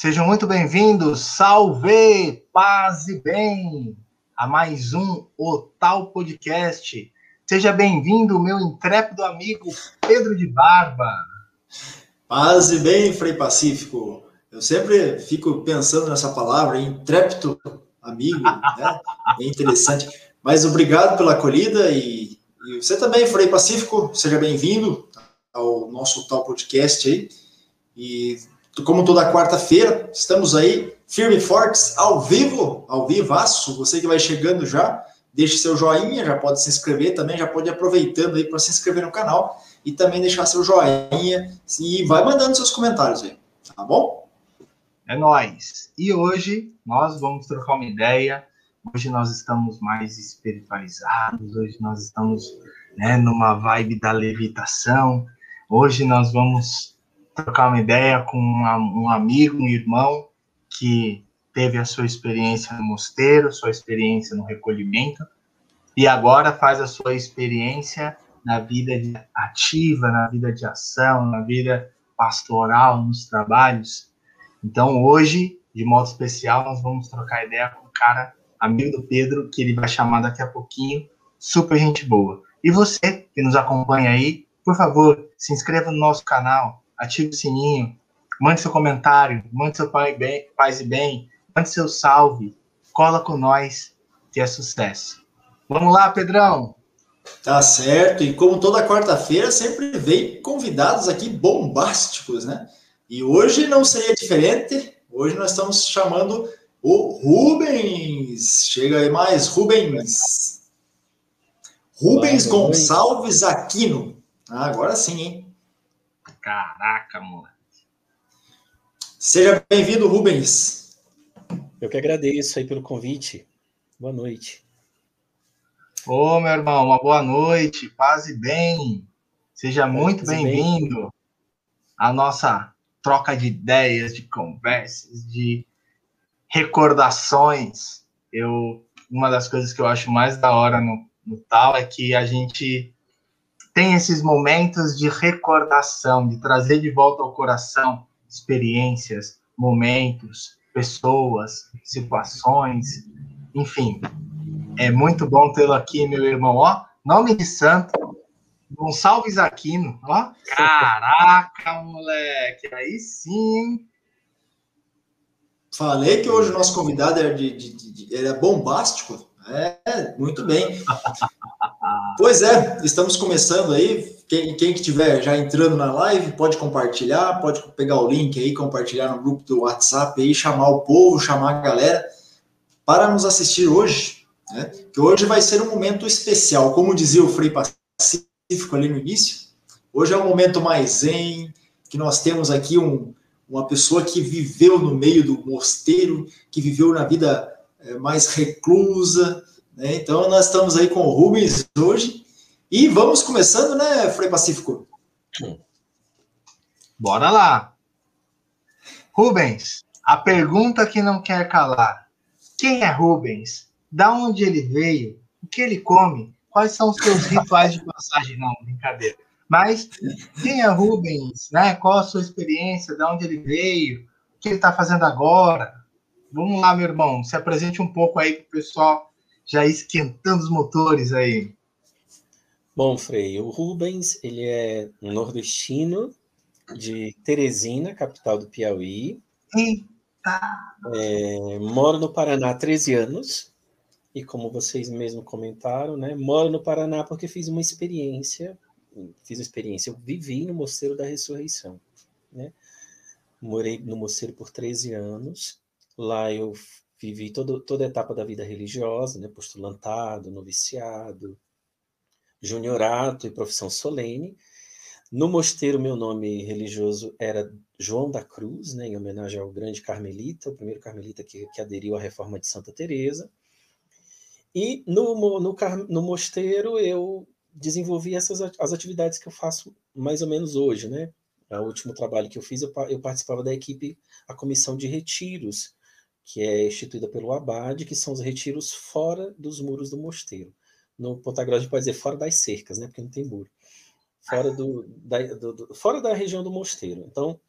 Sejam muito bem-vindos, salve, paz e bem, a mais um O Tal Podcast. Seja bem-vindo, meu intrépido amigo Pedro de Barba. Paz e bem, Frei Pacífico. Eu sempre fico pensando nessa palavra, intrépido amigo, né? É interessante. Mas obrigado pela acolhida e, e você também, Frei Pacífico, seja bem-vindo ao nosso tal podcast aí. E como toda quarta-feira, estamos aí firme e fortes, ao vivo, ao vivaço. Você que vai chegando já, deixe seu joinha, já pode se inscrever também, já pode ir aproveitando aí para se inscrever no canal e também deixar seu joinha e vai mandando seus comentários aí, tá bom? É nós. E hoje nós vamos trocar uma ideia. Hoje nós estamos mais espiritualizados, hoje nós estamos né, numa vibe da levitação. Hoje nós vamos trocar uma ideia com uma, um amigo, um irmão que teve a sua experiência no mosteiro, sua experiência no recolhimento e agora faz a sua experiência na vida ativa, na vida de ação, na vida pastoral, nos trabalhos. Então, hoje, de modo especial, nós vamos trocar ideia com um cara, amigo do Pedro, que ele vai chamar daqui a pouquinho, super gente boa. E você que nos acompanha aí, por favor, se inscreva no nosso canal, ative o sininho, mande seu comentário, mande seu pai bem, paz e bem, mande seu salve, cola com nós, que é sucesso. Vamos lá, Pedrão! Tá certo, e como toda quarta-feira, sempre vem convidados aqui bombásticos, né? E hoje não seria diferente, hoje nós estamos chamando o Rubens. Chega aí mais, Rubens. Rubens Gonçalves Aquino. Ah, agora sim, hein? Caraca, mano. Seja bem-vindo, Rubens. Eu que agradeço aí pelo convite. Boa noite. Ô, meu irmão, uma boa noite, paz e bem. Seja muito bem-vindo à nossa troca de ideias, de conversas, de recordações. Eu, uma das coisas que eu acho mais da hora no, no tal é que a gente tem esses momentos de recordação, de trazer de volta ao coração experiências, momentos, pessoas, situações, enfim. É muito bom tê-lo aqui, meu irmão. Ó, nome de santo, Gonçalves Aquino. Ó, caraca, moleque, aí sim, hein? Falei que hoje o nosso convidado era, de, de, de, era bombástico. É, muito bem. Pois é, estamos começando aí. Quem, quem que estiver já entrando na live pode compartilhar, pode pegar o link aí, compartilhar no grupo do WhatsApp aí, chamar o povo, chamar a galera para nos assistir hoje. Né? Que hoje vai ser um momento especial, como dizia o Frei Pacífico ali no início. Hoje é um momento mais zen, que nós temos aqui um, uma pessoa que viveu no meio do mosteiro, que viveu na vida é, mais reclusa. Né? Então, nós estamos aí com o Rubens hoje. E vamos começando, né, Frei Pacífico? Bora lá. Rubens, a pergunta que não quer calar. Quem é Rubens? Da onde ele veio? O que ele come? Quais são os seus rituais de passagem? Não, brincadeira. Mas quem é Rubens? Né? Qual a sua experiência? De onde ele veio? O que ele está fazendo agora? Vamos lá, meu irmão, se apresente um pouco aí para o pessoal já esquentando os motores aí. Bom, Frei, o Rubens, ele é nordestino de Teresina, capital do Piauí. Eita! É, moro no Paraná há 13 anos. E como vocês mesmo comentaram, né, moro no Paraná porque fiz uma experiência, fiz uma experiência, eu vivi no Mosteiro da Ressurreição, né? Morei no Mosteiro por 13 anos Lá eu vivi todo, toda a etapa da vida religiosa, né? postulantado, noviciado, juniorato e profissão solene. No mosteiro, meu nome religioso era João da Cruz, né, em homenagem ao grande carmelita, o primeiro carmelita que, que aderiu à reforma de Santa Teresa. E no, no, no mosteiro eu desenvolvi essas as atividades que eu faço mais ou menos hoje, né? O último trabalho que eu fiz, eu, eu participava da equipe, a comissão de retiros, que é instituída pelo Abade, que são os retiros fora dos muros do mosteiro. No Ponta Grossa a gente pode dizer fora das cercas, né? Porque não tem muro. Fora, do, da, do, do, fora da região do mosteiro. Então,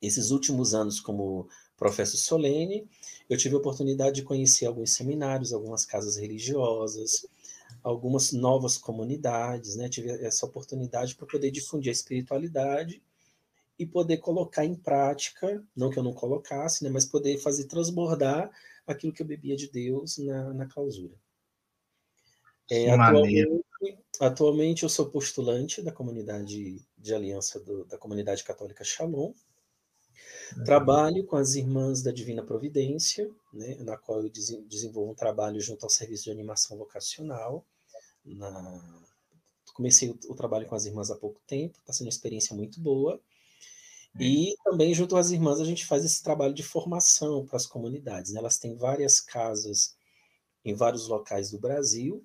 esses últimos anos como professo solene, eu tive a oportunidade de conhecer alguns seminários, algumas casas religiosas, algumas novas comunidades, né? Tive essa oportunidade para poder difundir a espiritualidade e poder colocar em prática, não que eu não colocasse, né, mas poder fazer transbordar aquilo que eu bebia de Deus na, na clausura. É, atualmente, atualmente, eu sou postulante da comunidade de aliança do, da comunidade católica Shalom. Uhum. Trabalho com as irmãs da Divina Providência, né, na qual eu desenvolvo um trabalho junto ao serviço de animação vocacional. Na... Comecei o, o trabalho com as irmãs há pouco tempo, está sendo uma experiência muito boa. E também, junto às irmãs, a gente faz esse trabalho de formação para as comunidades. Né? Elas têm várias casas em vários locais do Brasil,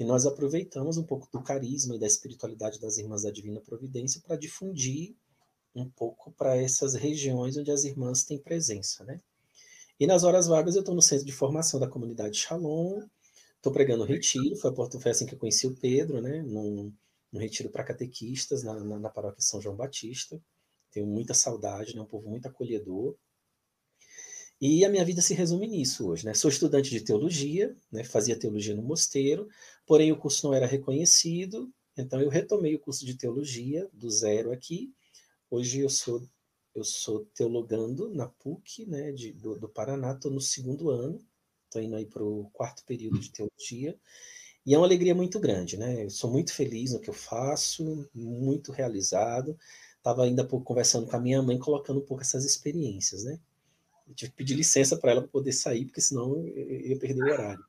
e nós aproveitamos um pouco do carisma e da espiritualidade das irmãs da Divina Providência para difundir um pouco para essas regiões onde as irmãs têm presença. Né? E nas horas vagas eu estou no centro de formação da comunidade Shalom, estou pregando retiro, foi, foi assim que eu conheci o Pedro, né? num, num retiro para catequistas na, na, na paróquia São João Batista. Tenho muita saudade, né? um povo muito acolhedor. E a minha vida se resume nisso hoje. Né? Sou estudante de teologia, né? fazia teologia no mosteiro, porém o curso não era reconhecido, então eu retomei o curso de teologia do zero aqui. Hoje eu sou eu sou teologando na PUC né, de, do, do Paraná, estou no segundo ano, estou indo aí para o quarto período de teologia, e é uma alegria muito grande, né? Eu sou muito feliz no que eu faço, muito realizado, estava ainda pouco conversando com a minha mãe, colocando um pouco essas experiências, né? Eu tive que pedir licença para ela poder sair, porque senão eu ia perder o horário.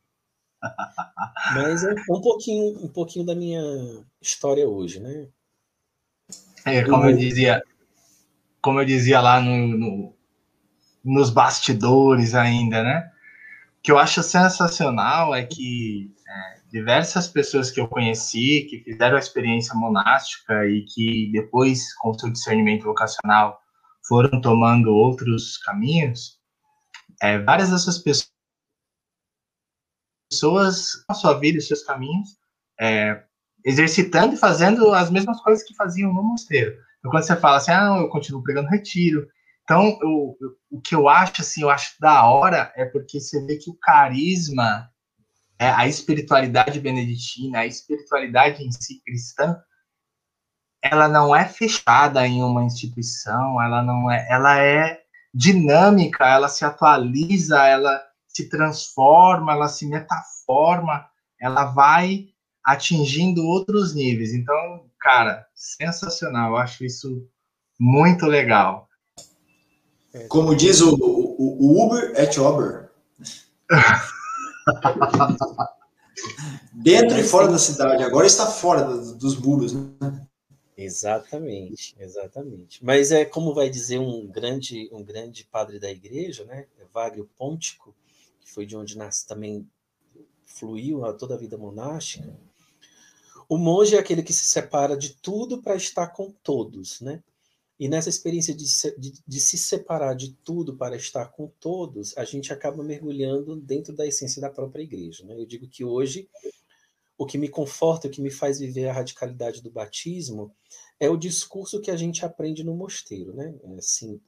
Mas é um pouquinho, um pouquinho da minha história hoje, né? É, como eu dizia, como eu dizia lá no, no, nos bastidores ainda, né? O que eu acho sensacional é que é, diversas pessoas que eu conheci, que fizeram a experiência monástica e que depois, com seu discernimento vocacional, foram tomando outros caminhos, é, várias dessas pessoas, na sua vida, os seus caminhos, é, exercitando e fazendo as mesmas coisas que faziam no mosteiro. Então, quando você fala assim, ah, eu continuo pregando retiro. Então, eu, eu, o que eu acho, assim, eu acho da hora é porque você vê que o carisma a espiritualidade beneditina, a espiritualidade em si cristã, ela não é fechada em uma instituição, ela não é, ela é dinâmica, ela se atualiza, ela se transforma, ela se metaforma, ela vai atingindo outros níveis. Então, cara, sensacional, eu acho isso muito legal. Como diz o, o, o Uber et Ober. Dentro e fora da cidade. Agora está fora dos muros, né? Exatamente, exatamente. Mas é como vai dizer um grande, um grande padre da igreja, né? Wagner Pontico, que foi de onde nasce também fluiu a toda a vida monástica. O monge é aquele que se separa de tudo para estar com todos, né? E nessa experiência de se, de, de se, separar de tudo para estar com todos, a gente acaba mergulhando dentro da essência da própria igreja. Né? Eu digo que hoje o que me conforta, o que me faz viver a radicalidade do batismo é o discurso que a gente aprende no mosteiro. Né? É assim,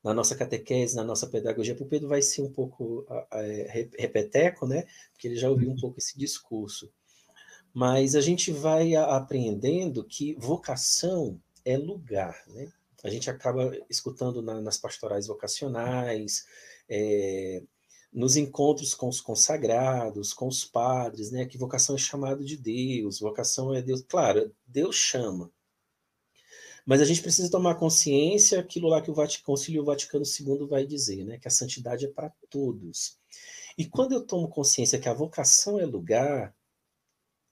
na nossa catequese, na nossa pedagogia, o Pedro vai ser um pouco é, repeteco, né? porque ele já ouviu um pouco esse discurso. Mas a gente vai aprendendo que vocação é lugar, né? A gente acaba escutando na, nas pastorais vocacionais, é, nos encontros com os consagrados, com os padres, né? Que vocação é chamado de Deus, vocação é Deus. Claro, Deus chama. Mas a gente precisa tomar consciência aquilo lá que o Vaticano, Concílio Vaticano II vai dizer, né? Que a santidade é para todos. E quando eu tomo consciência que a vocação é lugar,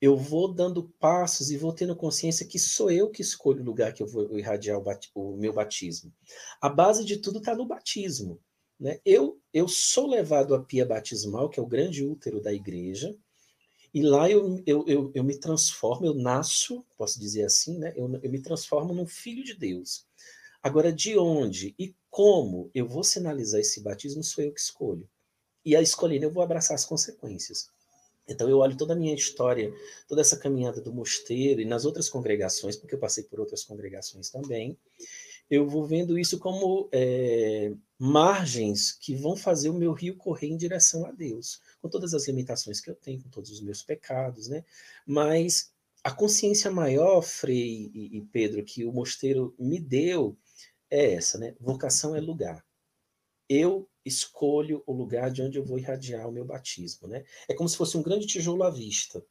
eu vou dando passos e vou tendo consciência que sou eu que escolho o lugar que eu vou irradiar o, o meu batismo. A base de tudo está no batismo. Né? Eu, eu sou levado à pia batismal, que é o grande útero da igreja, e lá eu, eu, eu, eu me transformo, eu nasço, posso dizer assim, né? eu, eu me transformo num filho de Deus. Agora, de onde e como eu vou sinalizar esse batismo, sou eu que escolho. E a escolher, eu vou abraçar as consequências. Então eu olho toda a minha história, toda essa caminhada do mosteiro e nas outras congregações, porque eu passei por outras congregações também, eu vou vendo isso como é, margens que vão fazer o meu rio correr em direção a Deus, com todas as limitações que eu tenho, com todos os meus pecados, né? Mas a consciência maior, Frei e, e Pedro, que o mosteiro me deu é essa, né? Vocação é lugar. Eu escolho o lugar de onde eu vou irradiar o meu batismo, né? É como se fosse um grande tijolo à vista.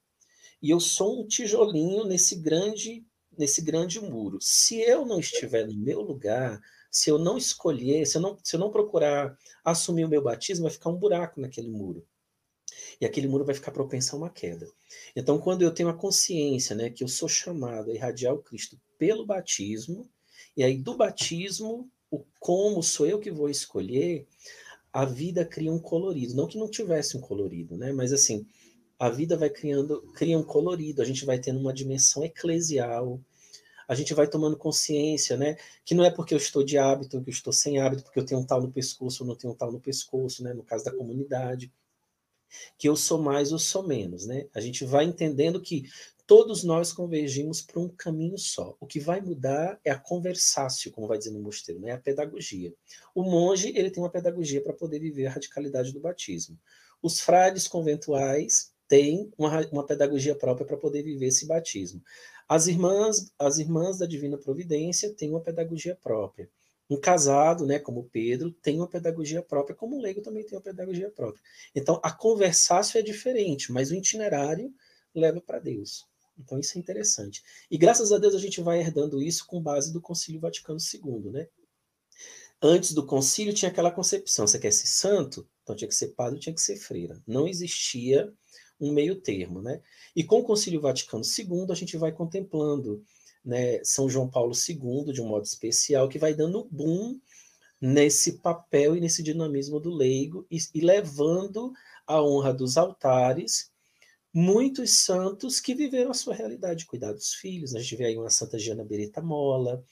E eu sou um tijolinho nesse grande nesse grande muro. Se eu não estiver no meu lugar, se eu não escolher, se eu não, se eu não procurar assumir o meu batismo, vai ficar um buraco naquele muro. E aquele muro vai ficar propenso a uma queda. Então, quando eu tenho a consciência né, que eu sou chamado a irradiar o Cristo pelo batismo, e aí do batismo, o como sou eu que vou escolher, a vida cria um colorido. Não que não tivesse um colorido, né? Mas assim, a vida vai criando, cria um colorido, a gente vai tendo uma dimensão eclesial, a gente vai tomando consciência, né? Que não é porque eu estou de hábito, que eu estou sem hábito, porque eu tenho um tal no pescoço ou não tenho um tal no pescoço, né? No caso da comunidade. Que eu sou mais ou sou menos, né? A gente vai entendendo que todos nós convergimos para um caminho só. O que vai mudar é a conversácio, como vai dizer no mosteiro, né? a pedagogia. O monge ele tem uma pedagogia para poder viver a radicalidade do batismo. Os frades conventuais têm uma, uma pedagogia própria para poder viver esse batismo. As irmãs, as irmãs da Divina Providência têm uma pedagogia própria. Um casado, né, como Pedro, tem uma pedagogia própria, como o leigo também tem uma pedagogia própria. Então, a conversácio é diferente, mas o itinerário leva para Deus. Então, isso é interessante. E graças a Deus a gente vai herdando isso com base do Concílio Vaticano II, né? Antes do concílio tinha aquela concepção: você quer ser santo? Então tinha que ser padre, tinha que ser freira. Não existia um meio termo, né? E com o Concílio Vaticano II a gente vai contemplando, né, São João Paulo II de um modo especial que vai dando boom nesse papel e nesse dinamismo do leigo e, e levando a honra dos altares muitos santos que viveram a sua realidade, cuidar dos filhos. A gente vê aí uma Santa Giana Beretta Mola,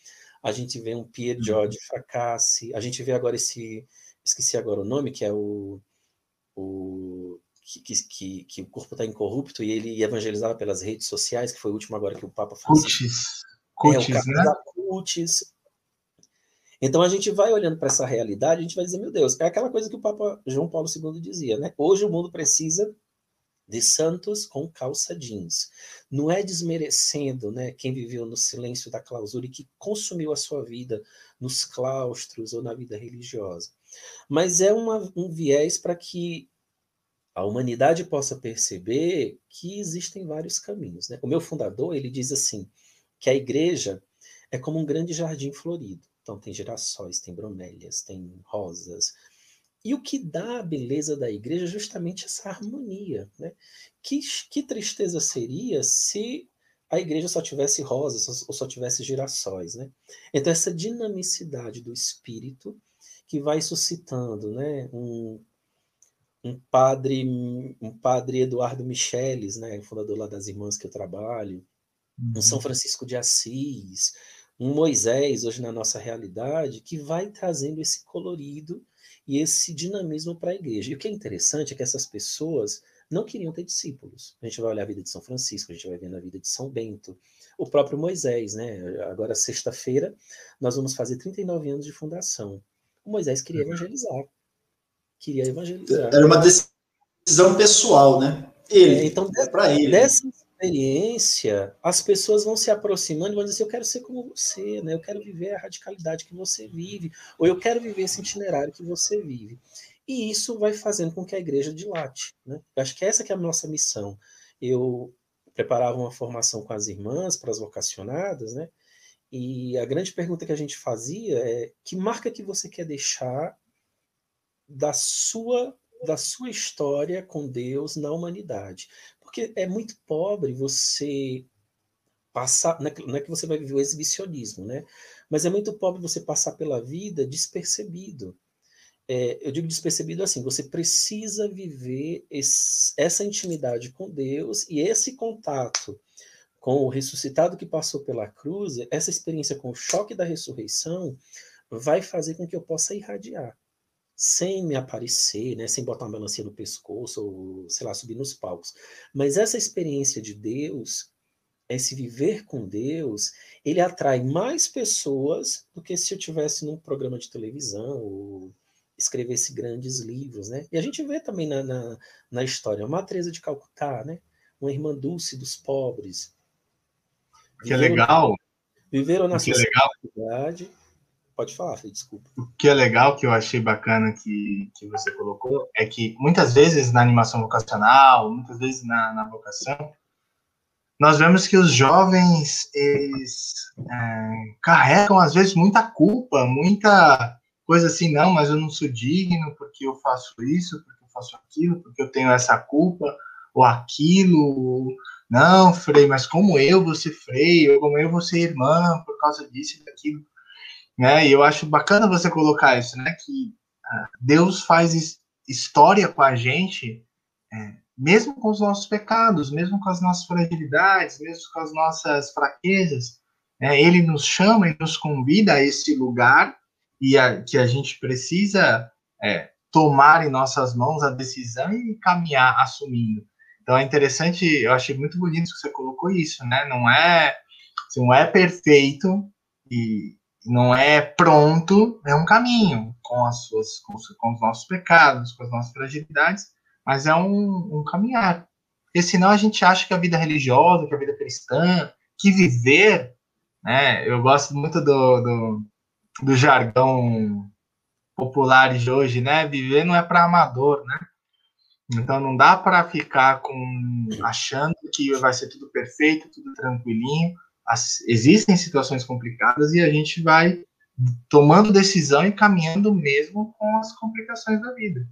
a gente vê um Pier uhum. George Fracassi, a gente vê agora esse, esqueci agora o nome, que é o, o que, que, que, o corpo está incorrupto e ele evangelizava pelas redes sociais, que foi o último agora que o Papa falou. Cutis. Cutis, é, o né? Cutis. Então a gente vai olhando para essa realidade, a gente vai dizer, meu Deus, é aquela coisa que o Papa João Paulo II dizia, né? Hoje o mundo precisa de santos com calça jeans. Não é desmerecendo né, quem viveu no silêncio da clausura e que consumiu a sua vida nos claustros ou na vida religiosa. Mas é uma, um viés para que a humanidade possa perceber que existem vários caminhos. Né? O meu fundador ele diz assim que a igreja é como um grande jardim florido. Então tem girassóis, tem bromélias, tem rosas. E o que dá a beleza da igreja é justamente essa harmonia. Né? Que, que tristeza seria se a igreja só tivesse rosas ou só tivesse girassóis. Né? Então, essa dinamicidade do espírito que vai suscitando né, um um padre, um padre Eduardo Micheles, né, fundador lá das Irmãs que eu trabalho, uhum. um São uhum. Francisco de Assis, um Moisés hoje na nossa realidade, que vai trazendo esse colorido e esse dinamismo para a igreja. E o que é interessante é que essas pessoas não queriam ter discípulos. A gente vai olhar a vida de São Francisco, a gente vai ver na vida de São Bento, o próprio Moisés, né? Agora, sexta-feira, nós vamos fazer 39 anos de fundação. O Moisés queria uhum. evangelizar queria evangelizar. Era uma decisão pessoal, né? Ele, é, então, é para ele. Dessa experiência, as pessoas vão se aproximando e vão dizer assim, eu quero ser como você, né? Eu quero viver a radicalidade que você vive, ou eu quero viver esse itinerário que você vive. E isso vai fazendo com que a igreja dilate, né? Eu acho que essa que é a nossa missão. Eu preparava uma formação com as irmãs para as vocacionadas, né? E a grande pergunta que a gente fazia é: que marca que você quer deixar da sua da sua história com Deus na humanidade. Porque é muito pobre você passar, é não é que você vai viver o exibicionismo, né? Mas é muito pobre você passar pela vida despercebido. É, eu digo despercebido assim, você precisa viver esse, essa intimidade com Deus e esse contato com o ressuscitado que passou pela cruz, essa experiência com o choque da ressurreição, vai fazer com que eu possa irradiar sem me aparecer, né, sem botar uma melancia no pescoço ou, sei lá, subir nos palcos. Mas essa experiência de Deus esse viver com Deus, ele atrai mais pessoas do que se eu tivesse num programa de televisão ou escrevesse grandes livros, né? E a gente vê também na, na, na história, uma Teresa de Calcutá, né? Uma irmã Dulce dos pobres. Que é legal. Viveram na que é legal. Pode falar, Fê, desculpa. O que é legal, que eu achei bacana que, que você colocou, é que muitas vezes na animação vocacional, muitas vezes na, na vocação, nós vemos que os jovens, eles é, carregam, às vezes, muita culpa, muita coisa assim, não, mas eu não sou digno porque eu faço isso, porque eu faço aquilo, porque eu tenho essa culpa, ou aquilo, não, Frei, mas como eu vou ser Frei, ou como eu vou ser irmã, por causa disso e daquilo, né, e eu acho bacana você colocar isso, né, que ah, Deus faz história com a gente, é, mesmo com os nossos pecados, mesmo com as nossas fragilidades, mesmo com as nossas fraquezas, né, Ele nos chama e nos convida a esse lugar e a, que a gente precisa é, tomar em nossas mãos a decisão e caminhar assumindo. Então é interessante, eu achei muito bonito que você colocou isso, né? Não é, não é perfeito e não é pronto, é um caminho com as suas, com, com os nossos pecados, com as nossas fragilidades, mas é um, um caminhar. Porque senão a gente acha que a vida religiosa, que a vida cristã, que viver, né? Eu gosto muito do, do do jargão popular de hoje, né? Viver não é para amador, né? Então não dá para ficar com achando que vai ser tudo perfeito, tudo tranquilinho. As, existem situações complicadas e a gente vai tomando decisão e caminhando mesmo com as complicações da vida.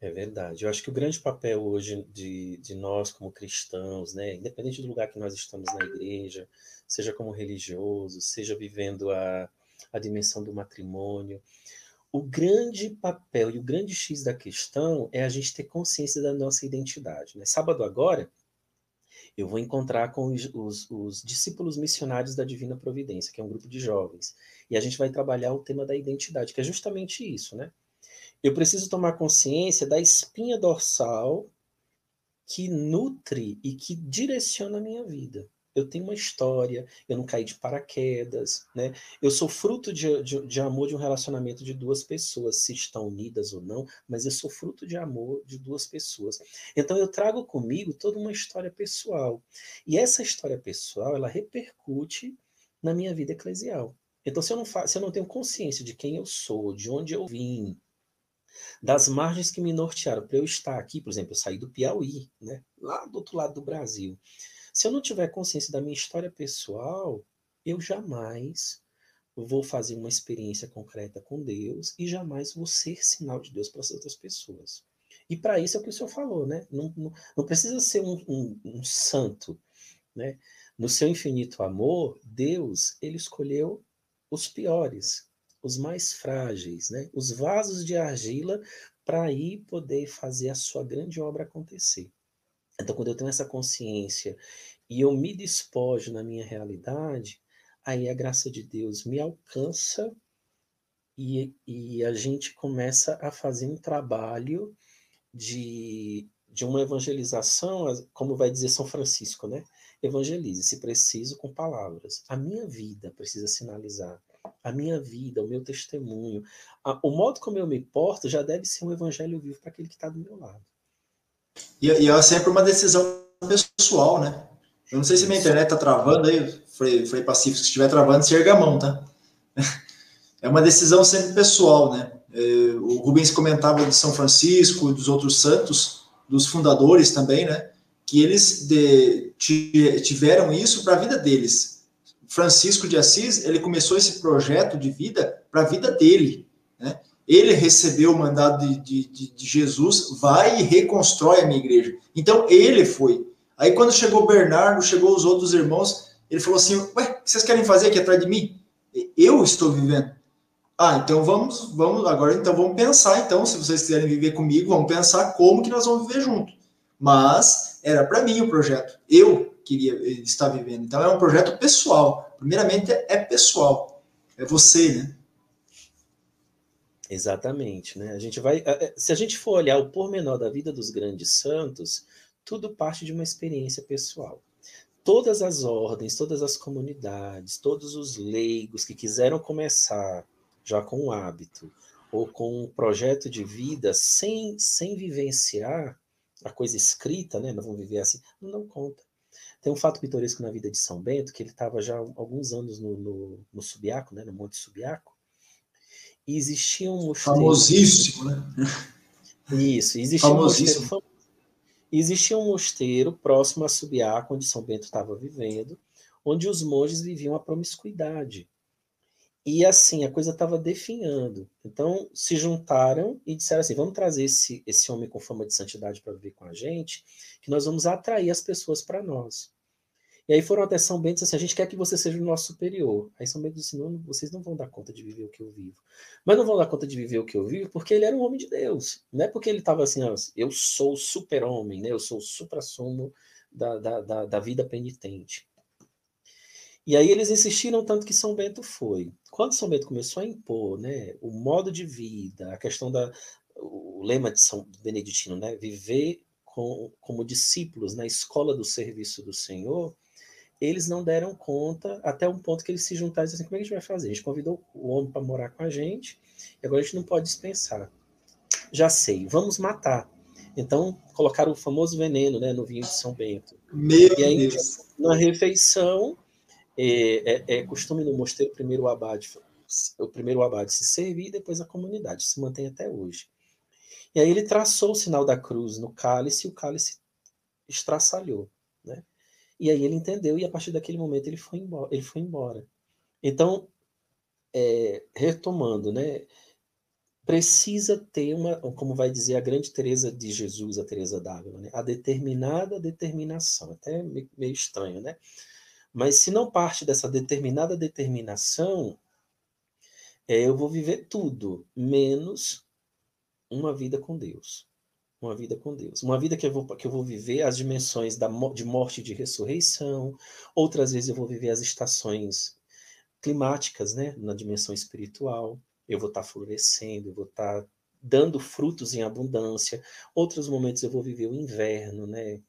É verdade. Eu acho que o grande papel hoje de, de nós como cristãos, né, independente do lugar que nós estamos na igreja, seja como religioso, seja vivendo a, a dimensão do matrimônio. O grande papel e o grande X da questão é a gente ter consciência da nossa identidade. Né? Sábado agora, eu vou encontrar com os, os, os, discípulos missionários da Divina Providência, que é um grupo de jovens. E a gente vai trabalhar o tema da identidade, que é justamente isso, né? Eu preciso tomar consciência da espinha dorsal que nutre e que direciona a minha vida eu tenho uma história, eu não caí de paraquedas, né? Eu sou fruto de, de, de, amor de um relacionamento de duas pessoas, se estão unidas ou não, mas eu sou fruto de amor de duas pessoas. Então eu trago comigo toda uma história pessoal. E essa história pessoal, ela repercute na minha vida eclesial. Então se eu não, faço, se eu não tenho consciência de quem eu sou, de onde eu vim, das margens que me nortearam para eu estar aqui, por exemplo, eu saí do Piauí, né? lá do outro lado do Brasil. Se eu não tiver consciência da minha história pessoal, eu jamais vou fazer uma experiência concreta com Deus e jamais vou ser sinal de Deus para as outras pessoas. E para isso é o que o senhor falou, né? Não, não, não precisa ser um, um, um, santo, né? No seu infinito amor, Deus ele escolheu os piores, os mais frágeis, né? Os vasos de argila para aí poder fazer a sua grande obra acontecer. Então, quando eu tenho essa consciência e eu me despojo na minha realidade, aí a graça de Deus me alcança e, e a gente começa a fazer um trabalho de, de uma evangelização, como vai dizer São Francisco, né? Evangelize, se preciso, com palavras. A minha vida precisa sinalizar. A minha vida, o meu testemunho, a, o modo como eu me porto já deve ser um evangelho vivo para aquele que está do meu lado. E, e é sempre uma decisão pessoal, né? Eu não sei se minha internet tá travando aí, Frei, Frei Pacífico, se estiver travando, se erga a mão, tá? É uma decisão sempre pessoal, né? É, o Rubens comentava de São Francisco, dos outros santos, dos fundadores também, né? Que eles de, tiveram isso para a vida deles. Francisco de Assis, ele começou esse projeto de vida para a vida dele, né? Ele recebeu o mandado de, de, de, Jesus, vai e reconstrói a minha igreja. Então, ele foi. Aí, quando chegou Bernardo, chegou os outros irmãos, ele falou assim: Ué, o que vocês querem fazer aqui atrás de mim? Eu estou vivendo. Ah, então vamos, vamos, agora então vamos pensar, então, se vocês quiserem viver comigo, vamos pensar como que nós vamos viver junto. Mas era para mim o projeto. Eu queria estar vivendo. Então é um projeto pessoal. Primeiramente é pessoal. É você, né? Exatamente, né? A gente vai, se a gente for olhar o pormenor da vida dos grandes santos, tudo parte de uma experiência pessoal. todas as ordens, todas as comunidades, todos os leigos que quiseram começar já com o hábito ou com um projeto de vida sem, sem vivenciar a coisa escrita, né? Nós vamos viver assim, não dão conta. Tem um fato pitoresco na vida de São Bento, que ele estava já há alguns anos no, no, no Subiaco, né? no Monte Subiaco, e existia um mosteiro... Famosíssimo, né? Isso, existia Famosíssimo. um mosteiro Existia um mosteiro próximo a Subiaco, onde São Bento estava vivendo, onde os monges viviam a promiscuidade. E assim, a coisa estava definhando. Então, se juntaram e disseram assim: vamos trazer esse, esse homem com fama de santidade para viver com a gente, que nós vamos atrair as pessoas para nós. E aí foram até São Bento e assim: a gente quer que você seja o nosso superior. Aí São Bento disse: não, vocês não vão dar conta de viver o que eu vivo. Mas não vão dar conta de viver o que eu vivo porque ele era um homem de Deus. Não é porque ele estava assim: eu sou super-homem, né? eu sou o supra-sumo da, da, da, da vida penitente. E aí eles insistiram tanto que São Bento foi. Quando São Bento começou a impor né, o modo de vida, a questão da. o lema de São Beneditino, né, viver com, como discípulos na escola do serviço do Senhor, eles não deram conta até um ponto que eles se juntaram e disseram assim, como é que a gente vai fazer? A gente convidou o homem para morar com a gente e agora a gente não pode dispensar. Já sei, vamos matar. Então, colocaram o famoso veneno né, no vinho de São Bento. Meu e aí, Deus. na refeição, é, é, é costume no mosteiro primeiro o abade, o primeiro abade se servir e depois a comunidade, se mantém até hoje. E aí ele traçou o sinal da cruz no cálice e o cálice estraçalhou? E aí ele entendeu e a partir daquele momento ele foi embora. Ele foi embora. Então, é, retomando, né? Precisa ter uma, como vai dizer a grande Teresa de Jesus, a Teresa d'Ávila, né? A determinada determinação. Até meio estranho, né? Mas se não parte dessa determinada determinação, é, eu vou viver tudo, menos uma vida com Deus. Uma vida com Deus. Uma vida que eu vou, que eu vou viver as dimensões da, de morte e de ressurreição. Outras vezes eu vou viver as estações climáticas, né? Na dimensão espiritual. Eu vou estar florescendo, eu vou estar dando frutos em abundância. Outros momentos eu vou viver o inverno, né?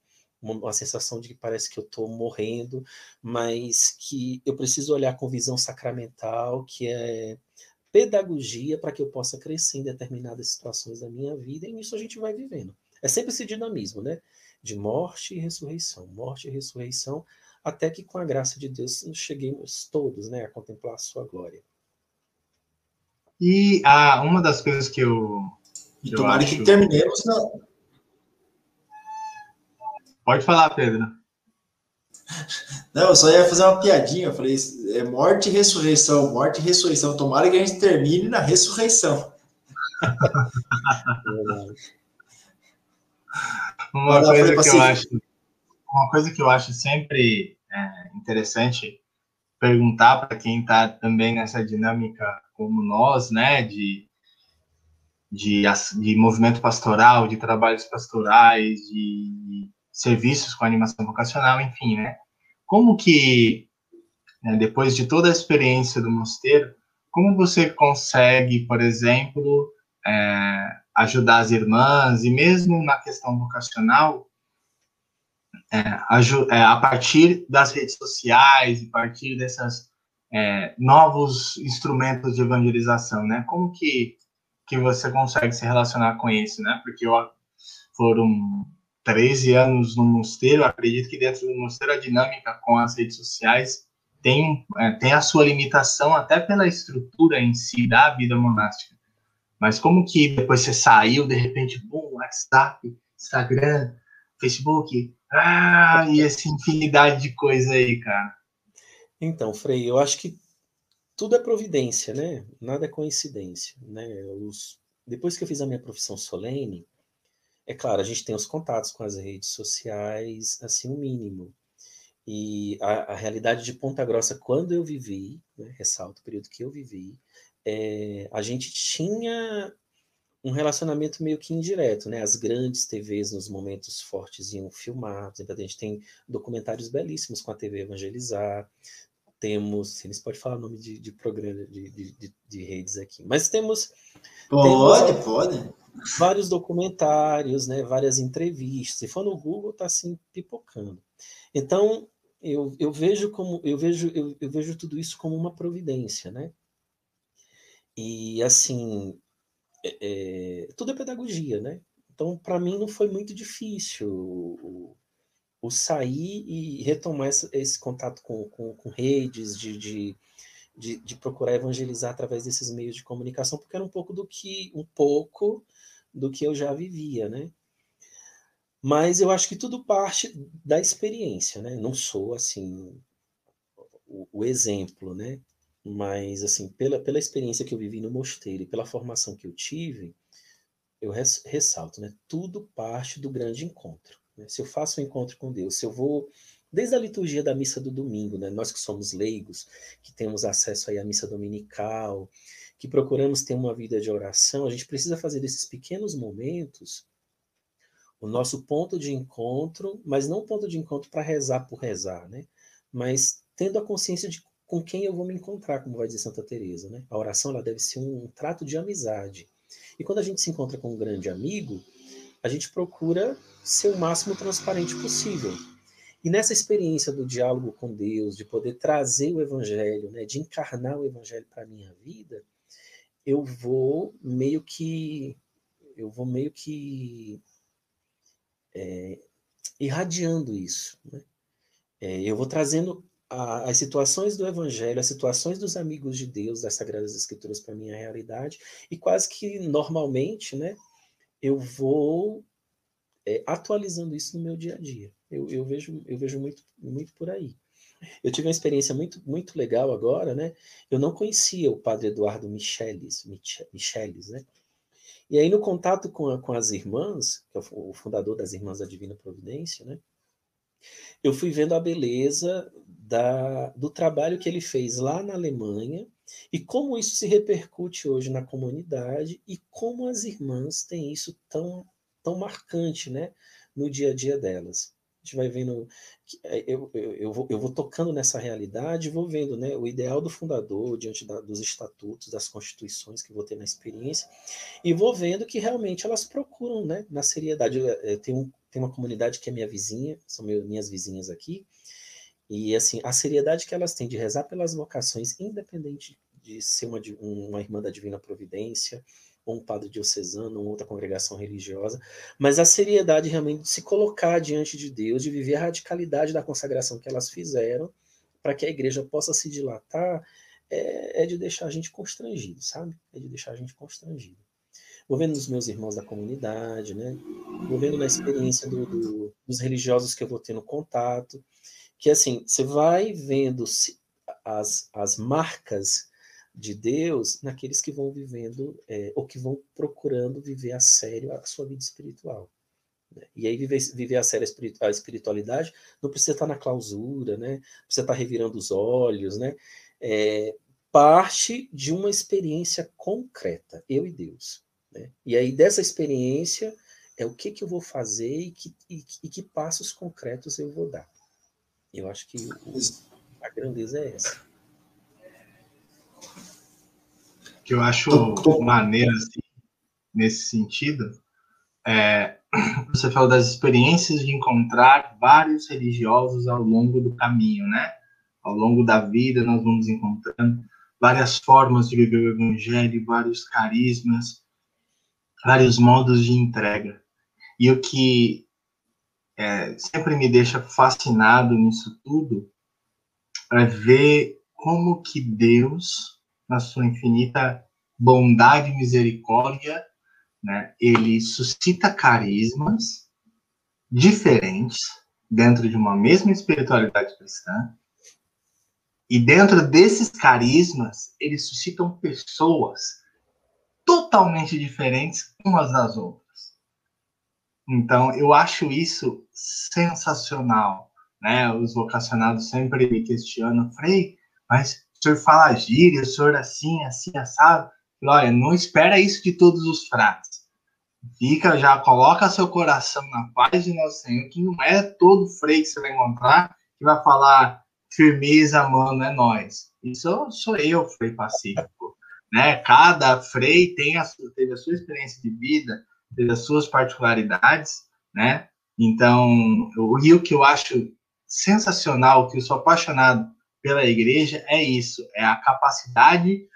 uma, uma sensação de que parece que eu estou morrendo, mas que eu preciso olhar com visão sacramental, que é pedagogia para que eu possa crescer em determinadas situações da minha vida, e nisso a gente vai vivendo. É sempre esse dinamismo, né? De morte e ressurreição, morte e ressurreição, até que com a graça de Deus cheguemos todos né, a contemplar a sua glória. E ah, uma das coisas que eu. E tomara acho... que terminemos na, Pode falar, Pedro. Não, eu só ia fazer uma piadinha. Eu falei, é morte e ressurreição, morte e ressurreição. Tomara que a gente termine na ressurreição. uma coisa que eu acho, uma coisa que eu acho sempre é, interessante perguntar para quem está também nessa dinâmica como nós, né, de, de, de movimento pastoral, de trabalhos pastorais, de serviços com animação vocacional, enfim, né? Como que, né, depois de toda a experiência do mosteiro, como você consegue, por exemplo, é, ajudar as irmãs e mesmo na questão vocacional, é, a, é, a, partir das redes sociais, a partir desses é, novos instrumentos de evangelização, né? Como que que você consegue se relacionar com isso, né? Porque foram 13 anos no mosteiro, acredito que dentro do mosteiro a dinâmica com as redes sociais tem, é, tem a sua limitação até pela estrutura em si da vida monástica. Mas como que depois você saiu, de repente, bum, WhatsApp, Instagram, Facebook, ah, e essa infinidade de coisa aí, cara. Então, Frei, eu acho que tudo é providência, né? Nada é coincidência, né? Os... Depois que eu fiz a minha profissão solene, é claro, a gente tem os contatos com as redes sociais, assim, o mínimo. E a, a realidade de Ponta Grossa, quando eu vivi, né, ressalto o período que eu vivi, é, a gente tinha um relacionamento meio que indireto, né? As grandes TVs nos momentos fortes iam filmar, por exemplo, a gente tem documentários belíssimos com a TV Evangelizar, temos, eles podem falar o nome de, de programa, de, de, de, redes aqui, mas temos... Pode, temos, pode vários documentários, né, várias entrevistas. Se for no Google, está assim pipocando. Então, eu, eu vejo como eu vejo eu, eu vejo tudo isso como uma providência, né? E assim, é, é, tudo é pedagogia, né? Então, para mim, não foi muito difícil o, sair e retomar esse, esse contato com, com, com redes, de, de, de, de, procurar evangelizar através desses meios de comunicação, porque era um pouco do que um pouco do que eu já vivia, né? Mas eu acho que tudo parte da experiência, né? Não sou assim o, o exemplo, né? Mas assim, pela, pela experiência que eu vivi no mosteiro e pela formação que eu tive, eu res, ressalto, né? Tudo parte do grande encontro. Né? Se eu faço um encontro com Deus, se eu vou desde a liturgia da missa do domingo, né? Nós que somos leigos, que temos acesso aí à missa dominical, que procuramos ter uma vida de oração, a gente precisa fazer desses pequenos momentos o nosso ponto de encontro, mas não ponto de encontro para rezar por rezar, né? Mas tendo a consciência de com quem eu vou me encontrar, como vai dizer Santa Teresa, né? A oração ela deve ser um, um trato de amizade. E quando a gente se encontra com um grande amigo, a gente procura ser o máximo transparente possível. E nessa experiência do diálogo com Deus, de poder trazer o evangelho, né, de encarnar o evangelho para a minha vida, eu vou meio que eu vou meio que é, irradiando isso. Né? É, eu vou trazendo a, as situações do Evangelho, as situações dos amigos de Deus, das Sagradas Escrituras para a minha realidade, e quase que normalmente né, eu vou é, atualizando isso no meu dia a dia. Eu, eu, vejo, eu vejo muito, muito por aí. Eu tive uma experiência muito, muito legal agora, né? Eu não conhecia o padre Eduardo Michelis, Michelis né? E aí, no contato com, a, com as irmãs, que é o fundador das Irmãs da Divina Providência, né? Eu fui vendo a beleza da, do trabalho que ele fez lá na Alemanha e como isso se repercute hoje na comunidade e como as irmãs têm isso tão, tão marcante né, no dia a dia delas gente vai vendo. É, eu, eu, eu, vou, eu vou tocando nessa realidade, vou vendo né, o ideal do fundador diante da, dos estatutos, das constituições que vou ter na experiência, e vou vendo que realmente elas procuram né, na seriedade. Tem, um, tem uma comunidade que é minha vizinha, são meu, minhas vizinhas aqui, e assim, a seriedade que elas têm de rezar pelas vocações, independente de ser uma, uma irmã da Divina Providência, ou um padre diocesano, ou outra congregação religiosa, mas a seriedade realmente de se colocar diante de Deus, de viver a radicalidade da consagração que elas fizeram, para que a igreja possa se dilatar, é, é, de deixar a gente constrangido, sabe? É de deixar a gente constrangido. Vou vendo nos meus irmãos da comunidade, né? Vou vendo na experiência do, do, dos religiosos que eu vou tendo contato, que assim, você vai vendo as, as marcas de Deus naqueles que vão vivendo é, ou que vão procurando viver a sério a sua vida espiritual. Né? E aí viver, viver a sério a espiritualidade não precisa estar na clausura, né? precisa estar revirando os olhos, né? É, parte de uma experiência concreta, eu e Deus. Né? E aí dessa experiência é o que, que eu vou fazer e que, e, e que passos concretos eu vou dar. Eu acho que o, a grandeza é essa. que eu acho maneiro assim, nesse sentido, é, você falou das experiências de encontrar vários religiosos ao longo do caminho, né? Ao longo da vida nós vamos encontrando várias formas de viver o evangelho, vários carismas, vários modos de entrega. E o que é, sempre me deixa fascinado nisso tudo é ver como que Deus na sua infinita bondade e misericórdia, né, ele suscita carismas diferentes dentro de uma mesma espiritualidade cristã. E dentro desses carismas, eles suscitam pessoas totalmente diferentes umas das outras. Então, eu acho isso sensacional. Né? Os vocacionados sempre me questionam, Frei, mas o senhor fala gíria, o senhor assim, assim, assado. Olha, não espera isso de todos os frades. Fica, já coloca seu coração na paz de nosso Senhor, que não é todo freio que você vai encontrar que vai falar firmeza, mano, é nós. Isso sou eu, freio pacífico. Né? Cada freio tem a, teve a sua experiência de vida, teve as suas particularidades, né? Então, o rio que eu acho sensacional, que eu sou apaixonado pela igreja, é isso, é a capacidade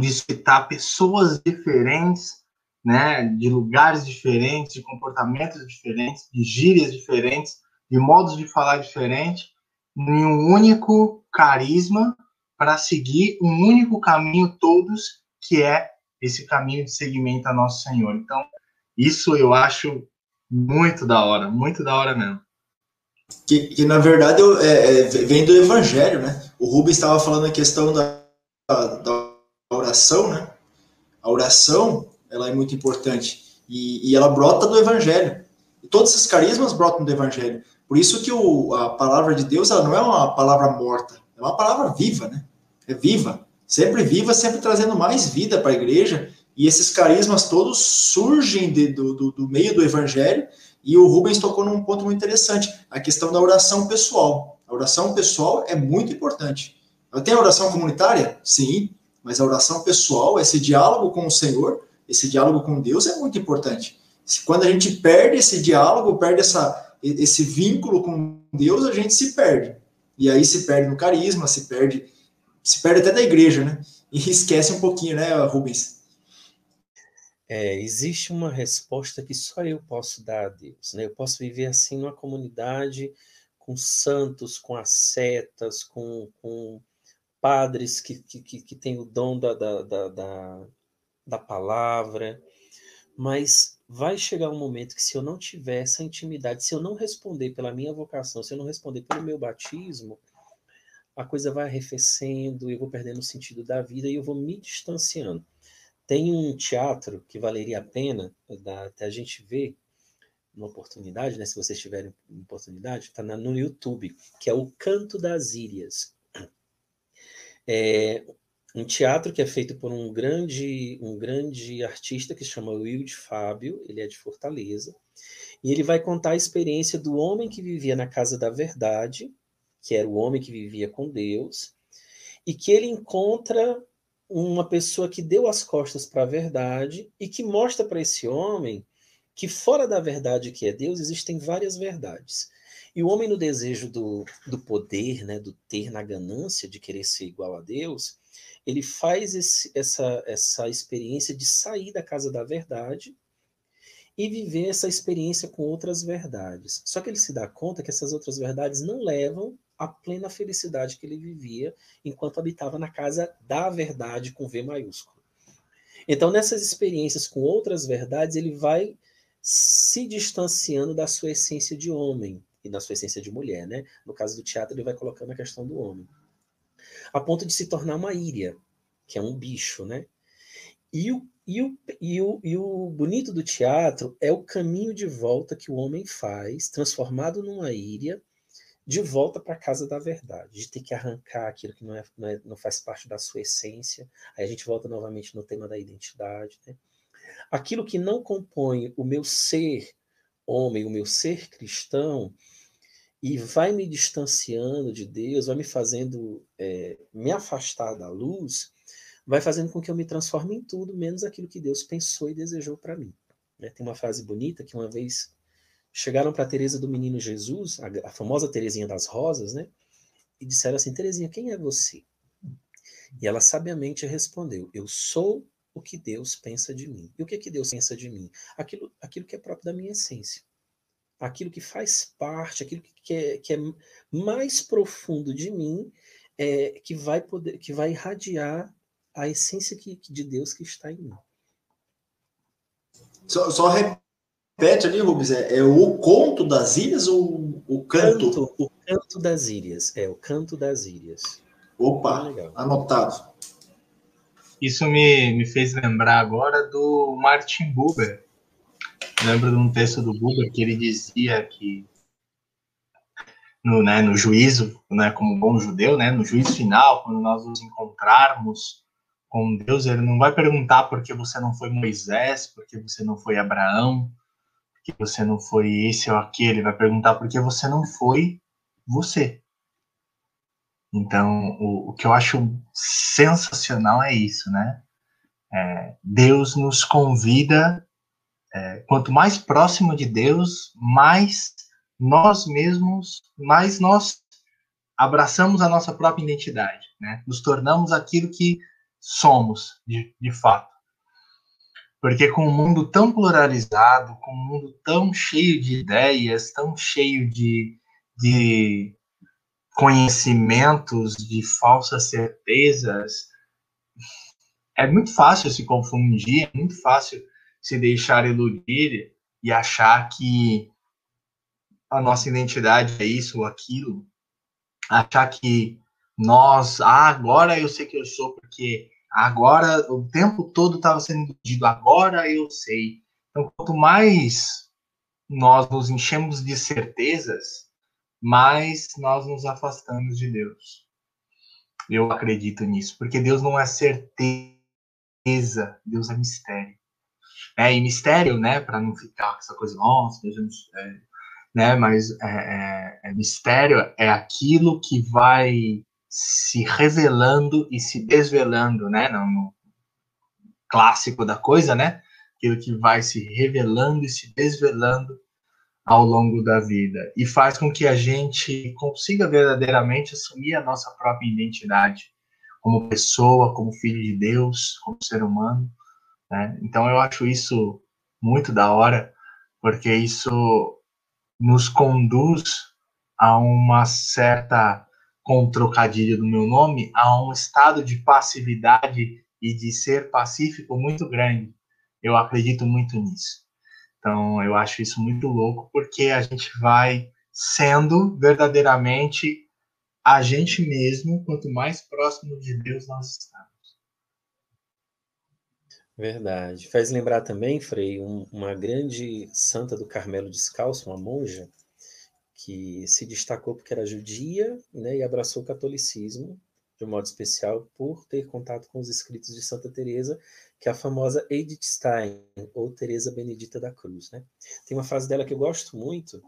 de escutar pessoas diferentes, né, de lugares diferentes, de comportamentos diferentes, de gírias diferentes, de modos de falar diferentes, em um único carisma para seguir um único caminho todos, que é esse caminho de seguimento a nosso Senhor. Então, isso eu acho muito da hora, muito da hora mesmo. Que, que na verdade eu, é, é, vem do Evangelho, né? O Rubens estava falando a questão da, da oração, né? A oração, ela é muito importante e, e ela brota do Evangelho. E todos esses carismas brotam do Evangelho. Por isso que o, a palavra de Deus ela não é uma palavra morta, é uma palavra viva, né? É viva, sempre viva, sempre trazendo mais vida para a igreja. E esses carismas todos surgem de, do, do, do meio do Evangelho. E o Rubens tocou num ponto muito interessante, a questão da oração pessoal. A oração pessoal é muito importante. Tem a oração comunitária? Sim, mas a oração pessoal, esse diálogo com o Senhor, esse diálogo com Deus é muito importante. Quando a gente perde esse diálogo, perde essa, esse vínculo com Deus, a gente se perde. E aí se perde no carisma, se perde, se perde até da igreja, né? E esquece um pouquinho, né, Rubens? É, existe uma resposta que só eu posso dar a Deus, né? Eu posso viver assim numa comunidade com santos, com ascetas, com, com padres que, que, que têm o dom da, da, da, da, da palavra, mas vai chegar um momento que se eu não tiver essa intimidade, se eu não responder pela minha vocação, se eu não responder pelo meu batismo, a coisa vai arrefecendo, eu vou perdendo o sentido da vida e eu vou me distanciando. Tem um teatro que valeria a pena até a gente ver uma oportunidade, né? Se vocês tiverem oportunidade, está no YouTube, que é o Canto das Írias. É um teatro que é feito por um grande, um grande artista que se chama Wilde Fábio, ele é de Fortaleza, e ele vai contar a experiência do homem que vivia na casa da verdade, que era o homem que vivia com Deus, e que ele encontra uma pessoa que deu as costas para a verdade e que mostra para esse homem que fora da verdade que é Deus existem várias verdades. E o homem no desejo do, do poder, né, do ter na ganância de querer ser igual a Deus, ele faz esse, essa, essa experiência de sair da casa da verdade e viver essa experiência com outras verdades. Só que ele se dá conta que essas outras verdades não levam à plena felicidade que ele vivia enquanto habitava na casa da verdade com V maiúsculo. Então, nessas experiências com outras verdades, ele vai se distanciando da sua essência de homem e da sua essência de mulher, né? No caso do teatro, ele vai colocando a questão do homem. A ponto de se tornar uma íria, que é um bicho, né? E o, e, o, e, o, e o bonito do teatro é o caminho de volta que o homem faz, transformado numa íria, de volta para a casa da verdade, de ter que arrancar aquilo que não, é, não, é, não, faz parte da sua essência. Aí a gente volta novamente no tema da identidade. Né? Aquilo que não compõe o meu ser homem, o meu ser cristão, e vai me distanciando de Deus, vai me fazendo é, me afastar da luz, vai fazendo com que eu me transforme em tudo, menos aquilo que Deus pensou e desejou para mim. Né? Tem uma frase bonita que uma vez chegaram para Teresa do Menino Jesus, a, a, famosa Teresinha das Rosas, né? E disseram assim: Teresinha, quem é você? E ela sabiamente respondeu: Eu sou o que Deus pensa de mim. E o que é que Deus pensa de mim? Aquilo, aquilo que é próprio da minha essência aquilo que faz parte, aquilo que é, que é mais profundo de mim, é, que vai poder, que vai irradiar a essência que, de Deus que está em mim. Só, só repete ali, Rubens, é, é, o conto das ilhas ou o canto? canto? O canto das ilhas, é o canto das ilhas. Opa, anotado. Isso me, me fez lembrar agora do Martin Buber, lembro de um texto do Buber que ele dizia que no, né, no juízo, né, como bom judeu, né, no juízo final, quando nós nos encontrarmos com Deus, ele não vai perguntar por que você não foi Moisés, por que você não foi Abraão, que você não foi esse ou aquele, ele vai perguntar por que você não foi você. Então, o, o que eu acho sensacional é isso, né? É, Deus nos convida é, quanto mais próximo de Deus, mais nós mesmos, mais nós abraçamos a nossa própria identidade, né? Nos tornamos aquilo que somos, de, de fato. Porque com um mundo tão pluralizado, com um mundo tão cheio de ideias, tão cheio de, de conhecimentos, de falsas certezas, é muito fácil se confundir, é muito fácil se deixar iludir e achar que a nossa identidade é isso ou aquilo, achar que nós, ah, agora eu sei que eu sou porque agora o tempo todo estava sendo iludido, agora eu sei. Então, quanto mais nós nos enchemos de certezas, mais nós nos afastamos de Deus. Eu acredito nisso, porque Deus não é certeza, Deus é mistério. É, e mistério, né, para não ficar com essa coisa, nossa, Deus é mistério, né, mas é, é, é mistério é aquilo que vai se revelando e se desvelando, né? No, clássico da coisa, né? Aquilo que vai se revelando e se desvelando ao longo da vida e faz com que a gente consiga verdadeiramente assumir a nossa própria identidade como pessoa, como filho de Deus, como ser humano, né? Então eu acho isso muito da hora, porque isso nos conduz a uma certa com o trocadilho do meu nome, a um estado de passividade e de ser pacífico muito grande. Eu acredito muito nisso. Então, eu acho isso muito louco, porque a gente vai sendo verdadeiramente a gente mesmo, quanto mais próximo de Deus nós estamos. Verdade. Faz lembrar também, Frei, um, uma grande santa do Carmelo Descalço, uma monja, que se destacou porque era judia né, e abraçou o catolicismo de um modo especial por ter contato com os escritos de Santa Teresa, que é a famosa Edith Stein ou Teresa Benedita da Cruz, né? Tem uma frase dela que eu gosto muito.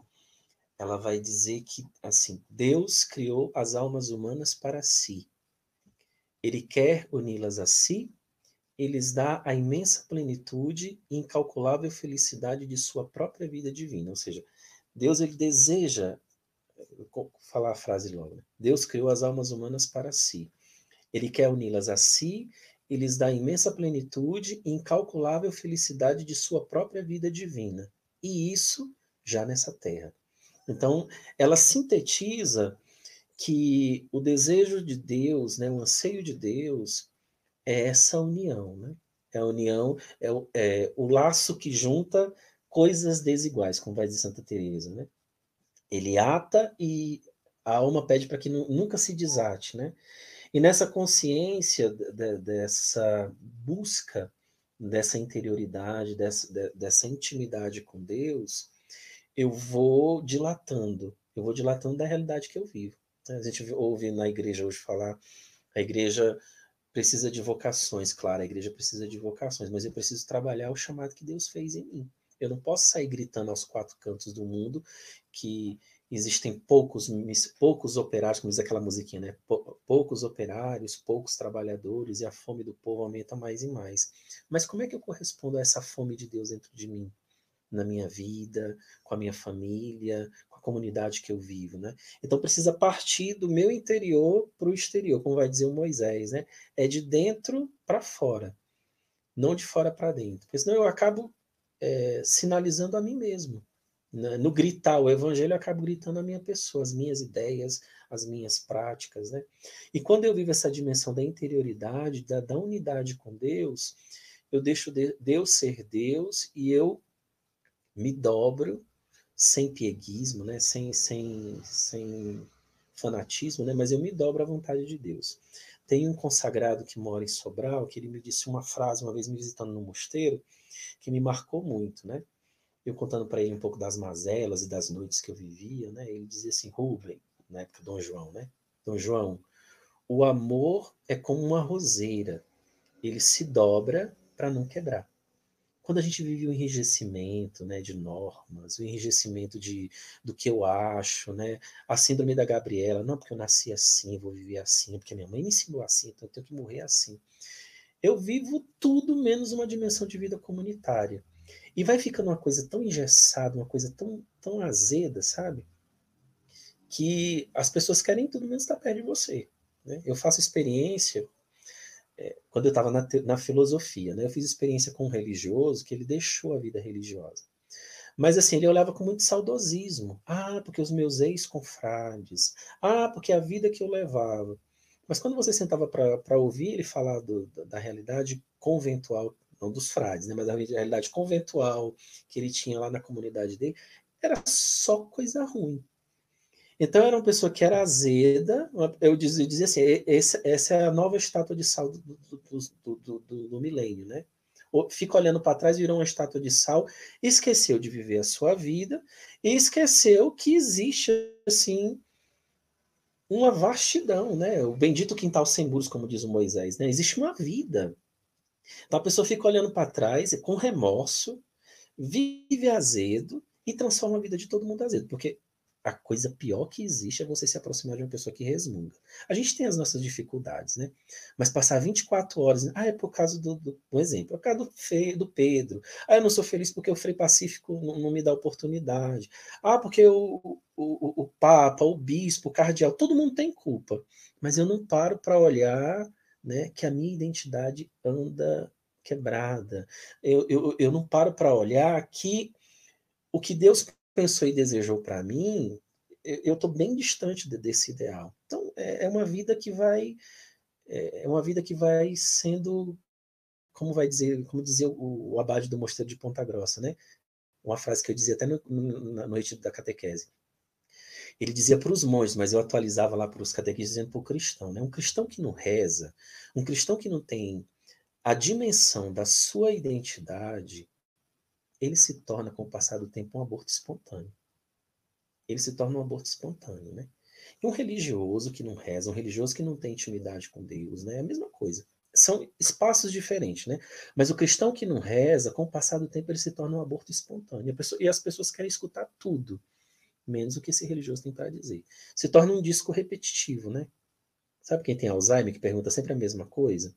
Ela vai dizer que assim, Deus criou as almas humanas para si. Ele quer uni-las a si e lhes dá a imensa plenitude e incalculável felicidade de sua própria vida divina, ou seja, Deus ele deseja, vou falar a frase logo, né? Deus criou as almas humanas para si. Ele quer uni-las a si e lhes dá imensa plenitude e incalculável felicidade de sua própria vida divina. E isso já nessa terra. Então, ela sintetiza que o desejo de Deus, né, o anseio de Deus, é essa união, né? É a união, é o, é o laço que junta coisas desiguais, como vai dizer Santa Teresa, né? Ele ata e a alma pede para que nunca se desate, né? E nessa consciência de, dessa busca dessa interioridade, dessa, de, dessa intimidade com Deus, eu vou dilatando, eu vou dilatando da realidade que eu vivo. A gente ouve na igreja hoje falar, a igreja precisa de vocações, claro, a igreja precisa de vocações, mas eu preciso trabalhar o chamado que Deus fez em mim. Eu não posso sair gritando aos quatro cantos do mundo que existem poucos, poucos operários, como diz aquela musiquinha, né? Poucos operários, poucos trabalhadores e a fome do povo aumenta mais e mais. Mas como é que eu correspondo a essa fome de Deus dentro de mim? Na minha vida, com a minha família, com a comunidade que eu vivo, né? Então precisa partir do meu interior para o exterior, como vai dizer o Moisés, né? É de dentro para fora, não de fora para dentro. Porque senão eu acabo é, sinalizando a mim mesmo. Né? No gritar o evangelho, acabo gritando a minha pessoa, as minhas ideias, as minhas práticas. Né? E quando eu vivo essa dimensão da interioridade, da, da unidade com Deus, eu deixo Deus ser Deus e eu me dobro sem pieguismo, né? sem, sem, sem fanatismo, né? mas eu me dobro à vontade de Deus. Tem um consagrado que mora em Sobral, que ele me disse uma frase uma vez me visitando no mosteiro, que me marcou muito, né? Eu contando para ele um pouco das mazelas e das noites que eu vivia, né? Ele dizia assim, Rubem, na época Dom João, né? Dom João, o amor é como uma roseira, ele se dobra para não quebrar. Quando a gente vive o enrijecimento, né, de normas, o enrijecimento de do que eu acho, né, a síndrome da Gabriela, não porque eu nasci assim, vou viver assim, porque minha mãe me ensinou assim, então eu tenho que morrer assim eu vivo tudo menos uma dimensão de vida comunitária. E vai ficando uma coisa tão engessada, uma coisa tão, tão azeda, sabe? Que as pessoas querem tudo menos estar perto de você. Né? Eu faço experiência, é, quando eu estava na, na, filosofia, né? eu fiz experiência com um religioso que ele deixou a vida religiosa. Mas assim, ele olhava com muito saudosismo. Ah, porque os meus ex-confrades. Ah, porque a vida que eu levava. Mas quando você sentava para ouvir ele falar do, da realidade conventual, não dos frades, né, mas da realidade conventual que ele tinha lá na comunidade dele, era só coisa ruim. Então era uma pessoa que era azeda, eu dizia, eu dizia assim, essa, essa, é a nova estátua de sal do, do, do, do, do milênio, né? Fica olhando para trás, virou uma estátua de sal, esqueceu de viver a sua vida e esqueceu que existe assim uma vastidão, né? O bendito quintal sem muros, como diz o Moisés, né? Existe uma vida. Então a pessoa fica olhando para trás com remorso, vive azedo e transforma a vida de todo mundo azedo, porque a coisa pior que existe é você se aproximar de uma pessoa que resmunga. A gente tem as nossas dificuldades, né? Mas passar 24 horas. Ah, é por causa do, do um exemplo, é por causa do, Fe, do Pedro. Ah, eu não sou feliz porque o Frei Pacífico não, não me dá oportunidade. Ah, porque o, o, o Papa, o Bispo, o Cardeal, todo mundo tem culpa. Mas eu não paro para olhar né, que a minha identidade anda quebrada. Eu, eu, eu não paro para olhar que o que Deus pensou e desejou para mim, eu estou bem distante desse ideal. Então, é, é, uma vida que vai é, é uma vida que vai sendo, como vai dizer, como dizia o, o abade do mosteiro de Ponta Grossa, né? Uma frase que eu dizia até no, na noite da catequese. Ele dizia para os monges, mas eu atualizava lá para os catequistas dizendo para o cristão, né? Um cristão que não reza, um cristão que não tem a dimensão da sua identidade, ele se torna, com o passar do tempo, um aborto espontâneo. Ele se torna um aborto espontâneo, né? E um religioso que não reza, um religioso que não tem intimidade com Deus, né? É a mesma coisa. São espaços diferentes, né? Mas o cristão que não reza, com o passar do tempo, ele se torna um aborto espontâneo. E as pessoas querem escutar tudo, menos o que esse religioso tem para dizer. Se torna um disco repetitivo, né? Sabe quem tem Alzheimer que pergunta sempre a mesma coisa?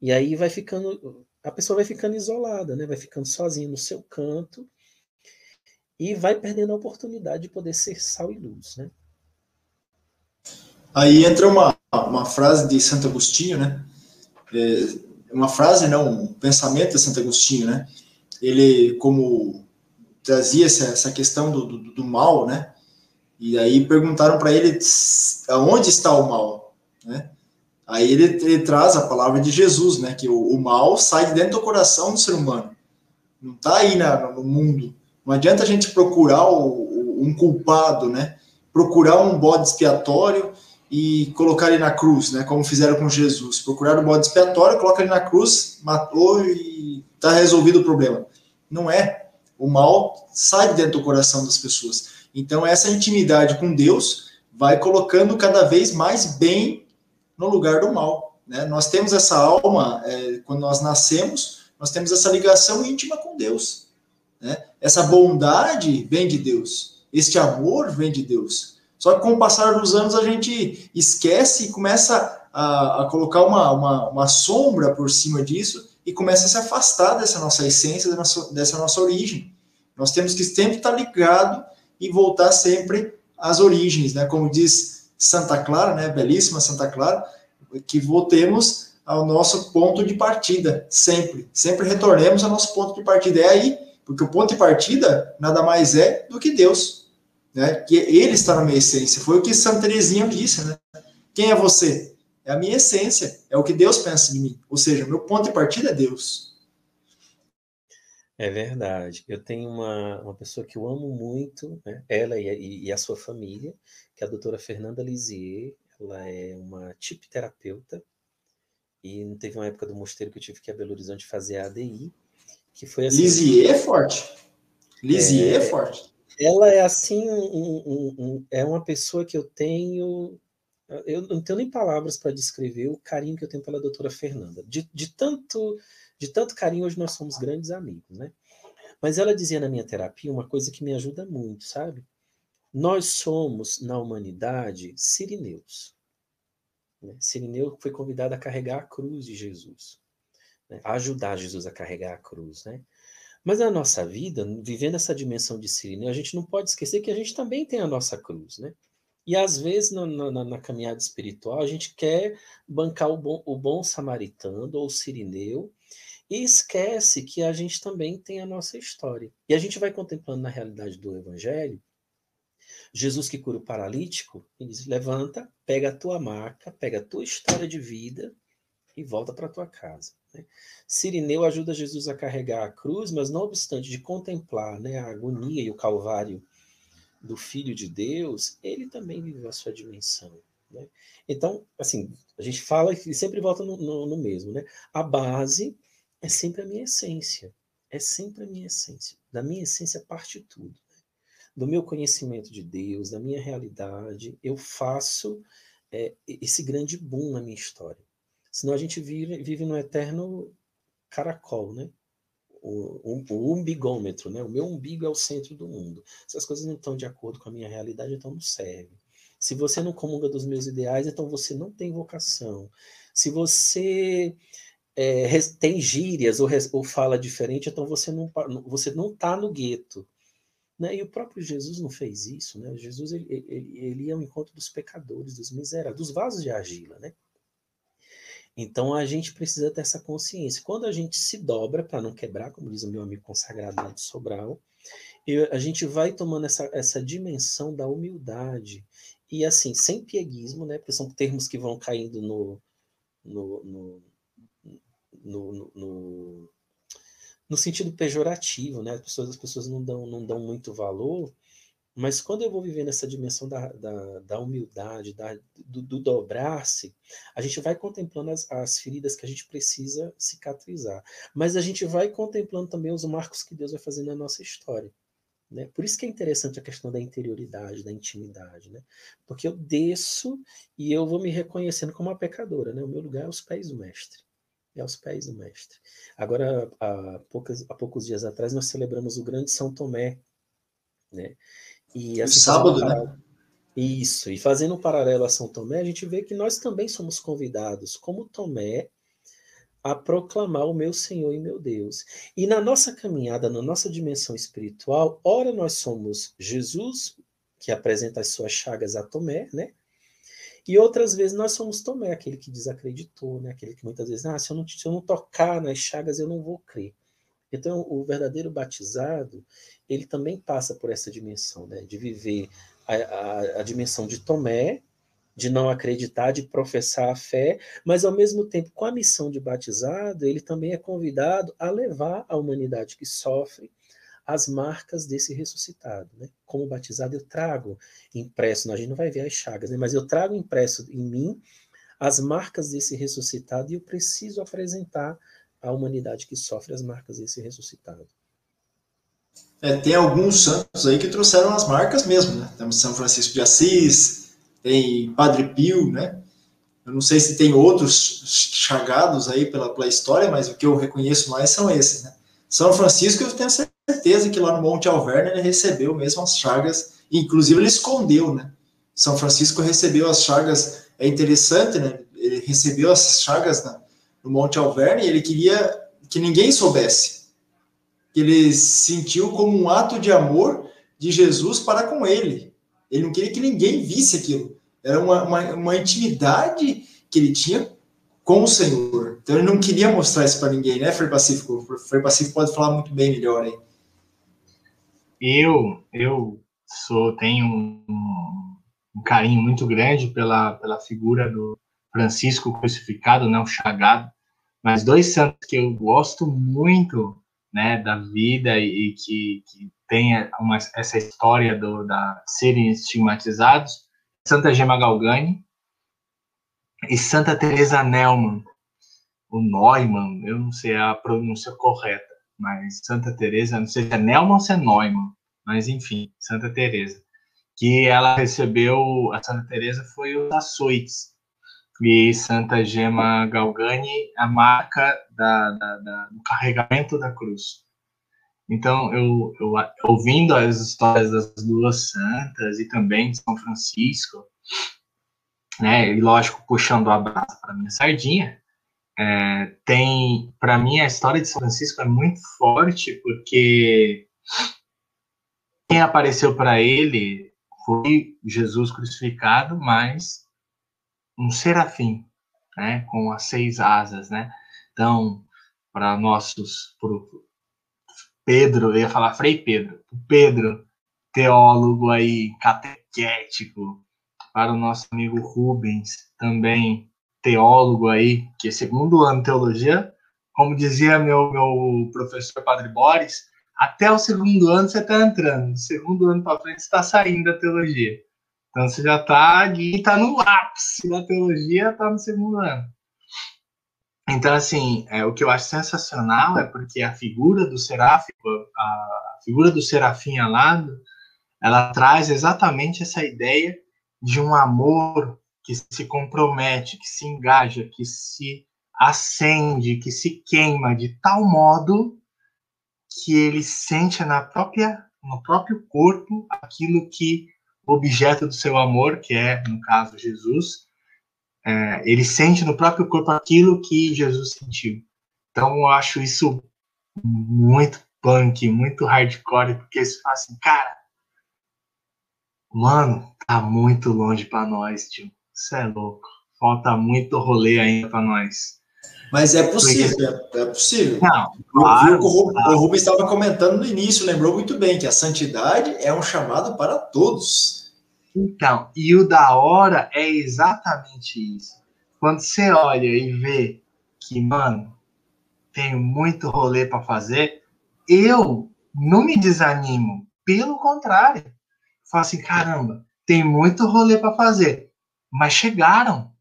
E aí vai ficando, a pessoa vai ficando isolada, né? Vai ficando sozinha no seu canto e vai perdendo a oportunidade de poder ser sal e luz, né? Aí entra uma, uma frase de Santo Agostinho, né? É, uma frase, não, um pensamento de Santo Agostinho, né? Ele, como trazia essa, essa questão do, do, do mal, né? E aí perguntaram para ele aonde está o mal, né? Aí ele, ele, traz a palavra de Jesus, né? Que o, o, mal sai de dentro do coração do ser humano. Não está aí na, no mundo. Não adianta a gente procurar o, o, um culpado, né? Procurar um bode expiatório e colocar ele na cruz, né? Como fizeram com Jesus. Procurar o bode expiatório, coloca ele na cruz, matou e está resolvido o problema. Não é. O mal sai de dentro do coração das pessoas. Então essa intimidade com Deus vai colocando cada vez mais bem no lugar do mal. Né? Nós temos essa alma, é, quando nós nascemos, nós temos essa ligação íntima com Deus. Né? Essa bondade vem de Deus, este amor vem de Deus. Só que com o passar dos anos a gente esquece e começa a, a colocar uma, uma, uma, sombra por cima disso e começa a se afastar dessa nossa essência, dessa nossa, dessa nossa origem. Nós temos que sempre estar ligado e voltar sempre às origens, né? Como diz Santa Clara, né, belíssima Santa Clara, que voltemos ao nosso ponto de partida, sempre. Sempre retornemos ao nosso ponto de partida. É aí, porque o ponto de partida nada mais é do que Deus, né? Que Ele está na minha essência. Foi o que Santa Teresinha disse, né? Quem é você? É a minha essência, é o que Deus pensa de mim. Ou seja, meu ponto de partida é Deus. É verdade. Eu tenho uma, uma pessoa que eu amo muito, né? ela e a, e a sua família, que é a doutora Fernanda Lisier. Ela é uma terapeuta e teve uma época do mosteiro que eu tive que ir a Belo Horizonte fazer a ADI, que foi assim... Lisier é forte. Lisier é, é forte. Ela é assim, um, um, um, é uma pessoa que eu tenho eu não tenho nem palavras para descrever o carinho que eu tenho pela doutora Fernanda. De, de, tanto de tanto carinho, hoje nós somos grandes amigos, né? Mas ela dizia na minha terapia uma coisa que me ajuda muito, sabe? Nós somos, na humanidade, sirineus. Né? Sirineu foi convidado a carregar a cruz de Jesus, né? a ajudar Jesus a carregar a cruz, né? Mas na nossa vida, vivendo essa dimensão de Sirineu, a gente não pode esquecer que a gente também tem a nossa cruz, né? E às vezes na, na, na caminhada espiritual a gente quer bancar o bom, o bom samaritano ou o sirineu e esquece que a gente também tem a nossa história. E a gente vai contemplando na realidade do Evangelho Jesus que cura o paralítico, ele diz: levanta, pega a tua maca, pega a tua história de vida e volta para tua casa. Né? Sirineu ajuda Jesus a carregar a cruz, mas não obstante de contemplar né, a agonia e o calvário do Filho de Deus, ele também viveu a sua dimensão. Né? Então, assim, a gente fala e sempre volta no, no, no mesmo. Né? A base é sempre a minha essência. É sempre a minha essência. Da minha essência parte tudo. Do meu conhecimento de Deus, da minha realidade, eu faço é, esse grande boom na minha história. Senão a gente vive, vive no eterno caracol, né? o, o, umbigômetro, né? O meu umbigo é o centro do mundo. Se as coisas não estão de acordo com a minha realidade, então não serve. Se você não comunga dos meus ideais, então você não tem vocação. Se você é, tem gírias ou, ou, fala diferente, então você não você não está no gueto. Né? E o próprio Jesus não fez isso. Né? Jesus ele, ele, ele ia ao encontro dos pecadores, dos miseráveis, dos vasos de argila. Né? Então a gente precisa ter essa consciência. Quando a gente se dobra para não quebrar, como diz o meu amigo consagrado lá de Sobral, a gente vai tomando essa, essa dimensão da humildade. E assim, sem pieguismo, né? Porque são termos que vão caindo no, no, no, no, no, no sentido pejorativo, né? As pessoas, as pessoas não, dão, não dão muito valor. Mas quando eu vou vivendo essa dimensão da, da, da humildade, da, do, do dobrar-se, a gente vai contemplando as, as feridas que a gente precisa cicatrizar. Mas a gente vai contemplando também os marcos que Deus vai fazendo na nossa história. Né? Por isso que é interessante a questão da interioridade, da intimidade. Né? Porque eu desço e eu vou me reconhecendo como uma pecadora. Né? O meu lugar é aos pés do Mestre. É aos pés do Mestre. Agora, há, poucas, há poucos dias atrás, nós celebramos o grande São Tomé. Né? E assim, sábado, né? Isso, e fazendo um paralelo a São Tomé, a gente vê que nós também somos convidados, como Tomé, a proclamar o meu Senhor e meu Deus. E na nossa caminhada, na nossa dimensão espiritual, ora nós somos Jesus, que apresenta as suas chagas a Tomé, né? E outras vezes nós somos Tomé, aquele que desacreditou, né? Aquele que muitas vezes, ah, se eu não, se eu não tocar nas chagas, eu não vou crer. Então, o verdadeiro batizado, ele também passa por essa dimensão, né? de viver a, a, a dimensão de Tomé, de não acreditar, de professar a fé, mas ao mesmo tempo, com a missão de batizado, ele também é convidado a levar a humanidade que sofre as marcas desse ressuscitado. Né? Como batizado, eu trago impresso, a gente não vai ver as chagas, né? mas eu trago impresso em mim as marcas desse ressuscitado e eu preciso apresentar a humanidade que sofre as marcas desse ressuscitado. É, tem alguns santos aí que trouxeram as marcas mesmo, né? Temos São Francisco de Assis, tem Padre Pio, né? Eu não sei se tem outros chagados aí pela, pela história, mas o que eu reconheço mais são esses, né? São Francisco, eu tenho certeza que lá no Monte Alverne ele recebeu mesmo as chagas, inclusive ele escondeu, né? São Francisco recebeu as chagas, é interessante, né? Ele recebeu as chagas no Monte Alverne, ele queria que ninguém soubesse. Ele sentiu como um ato de amor de Jesus para com ele. Ele não queria que ninguém visse aquilo. Era uma, uma, uma intimidade que ele tinha com o Senhor. Então ele não queria mostrar isso para ninguém, né, Frei Pacífico? Frei Pacífico pode falar muito bem melhor aí. Eu, eu sou, tenho um, um carinho muito grande pela, pela figura do Francisco crucificado, né, o chagado. Mas dois santos que eu gosto muito né, da vida e, e que, que tem uma, essa história do, da serem estigmatizados, Santa Gema Galgani e Santa Teresa Neumann, o Neumann, eu não sei a pronúncia correta, mas Santa Teresa, não sei se é Neumann ou se é Neumann, mas enfim, Santa Teresa, que ela recebeu, a Santa Teresa foi os açoites, e Santa Gema Galgani a marca da, da, da, do carregamento da cruz. Então, eu, eu, ouvindo as histórias das duas santas e também de São Francisco, né, e lógico, puxando a brasa para minha sardinha, é, tem, para mim, a história de São Francisco é muito forte porque quem apareceu para ele foi Jesus crucificado, mas um serafim, né, com as seis asas, né? Então, para nossos, pro Pedro, eu ia falar Frei Pedro, Pedro, teólogo aí, catequético, para o nosso amigo Rubens, também teólogo aí, que é segundo ano de teologia, como dizia meu, meu professor Padre Boris, até o segundo ano você está entrando, do segundo ano para frente você está saindo da teologia. Então você já está ali, está no ápice da teologia, está no segundo ano. Então, assim, é, o que eu acho sensacional é porque a figura do seráfico, a figura do serafim alado, ela traz exatamente essa ideia de um amor que se compromete, que se engaja, que se acende, que se queima de tal modo que ele sente na própria no próprio corpo aquilo que o objeto do seu amor, que é no caso Jesus, é, ele sente no próprio corpo aquilo que Jesus sentiu. Então eu acho isso muito punk, muito hardcore, porque você fala assim, cara, mano, tá muito longe para nós, tio. Isso é louco. Falta muito rolê ainda para nós. Mas é possível, Porque... é possível. Não, claro, o, o Rubens estava comentando no início, lembrou muito bem que a santidade é um chamado para todos. Então, e o da hora é exatamente isso. Quando você olha e vê que, mano, tenho muito rolê para fazer, eu não me desanimo. Pelo contrário, falo assim, caramba, tem muito rolê para fazer, mas chegaram.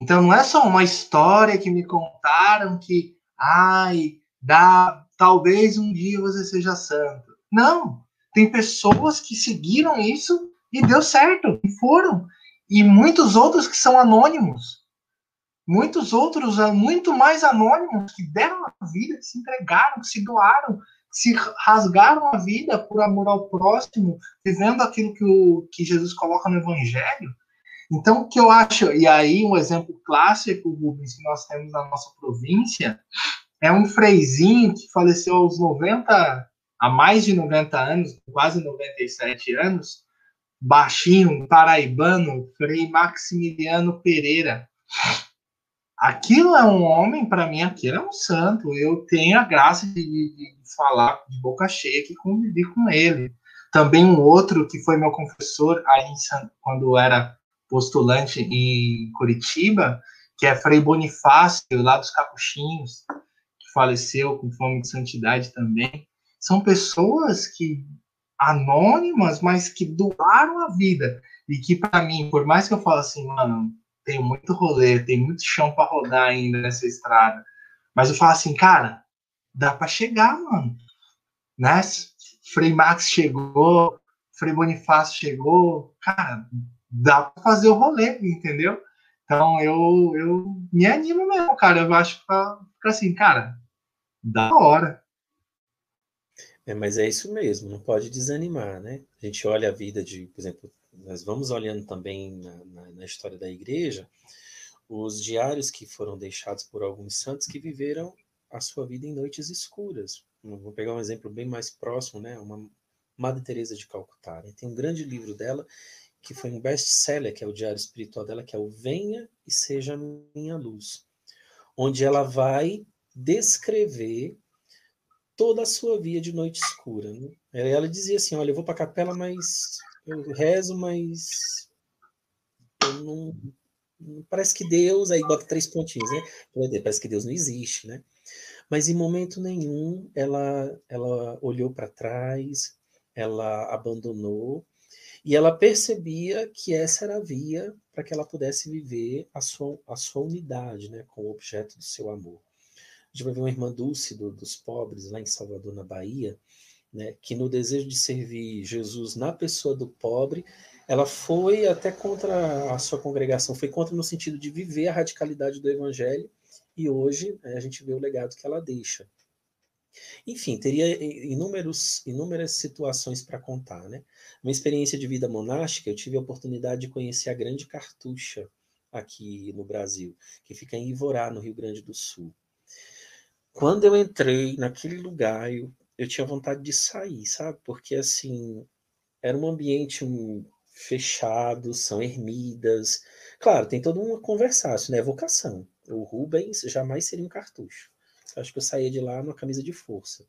Então não é só uma história que me contaram que, ai, dá, talvez um dia você seja santo. Não, tem pessoas que seguiram isso e deu certo, e foram. E muitos outros que são anônimos. Muitos outros, muito mais anônimos, que deram a vida, que se entregaram, que se doaram, se rasgaram a vida por amor ao próximo, vivendo aquilo que, o, que Jesus coloca no Evangelho. Então, o que eu acho, e aí um exemplo clássico, Rubens, que nós temos na nossa província, é um freizinho que faleceu aos 90, há mais de 90 anos, quase 97 anos, baixinho, paraibano, Frei Maximiliano Pereira. Aquilo é um homem, para mim, aquilo é um santo. Eu tenho a graça de, de, falar de boca cheia que convivi com ele. Também um outro que foi meu confessor aí em, quando era postulante em Curitiba, que é Frei Bonifácio, lá dos Capuchinhos, que faleceu com fome de santidade também. São pessoas que anônimas, mas que doaram a vida. E que, para mim, por mais que eu fale assim, mano, tem muito rolê, tem muito chão para rodar ainda nessa estrada, mas eu falo assim, cara, dá para chegar, mano. Né? Frei Max chegou, Frei Bonifácio chegou, cara, dá para fazer o rolê, entendeu? Então eu, eu me animo mesmo, cara. Eu acho que assim, cara, da hora. É, mas é isso mesmo, não pode desanimar, né? A gente olha a vida de, por exemplo, nós vamos olhando também na, na, na história da igreja os diários que foram deixados por alguns santos que viveram a sua vida em noites escuras. Vou pegar um exemplo bem mais próximo, né? Uma Madre Teresa de Calcutá. Né? Tem um grande livro dela que foi um best-seller, que é o diário espiritual dela, que é o Venha e Seja Minha Luz, onde ela vai descrever toda a sua via de noite escura. Né? Ela dizia assim: Olha, eu vou para a capela, mas eu rezo, mas eu não, parece que Deus, aí bota três pontinhos, né? Parece que Deus não existe, né? Mas em momento nenhum ela, ela olhou para trás, ela abandonou e ela percebia que essa era a via para que ela pudesse viver a sua, a sua unidade né, com o objeto do seu amor. A gente vai ver uma irmã Dulce do, dos pobres lá em Salvador, na Bahia, né, que no desejo de servir Jesus na pessoa do pobre, ela foi até contra a sua congregação, foi contra no sentido de viver a radicalidade do evangelho, e hoje né, a gente vê o legado que ela deixa. Enfim, teria inúmeros, inúmeras situações para contar, né? Uma experiência de vida monástica, eu tive a oportunidade de conhecer a Grande Cartucha, aqui no Brasil, que fica em Ivorá, no Rio Grande do Sul. Quando eu entrei naquele lugar, eu, eu tinha vontade de sair, sabe? Porque assim, era um ambiente fechado, são ermidas. Claro, tem toda uma conversação, né? Vocação. O Rubens jamais seria um cartucho. Acho que eu saía de lá numa camisa de força.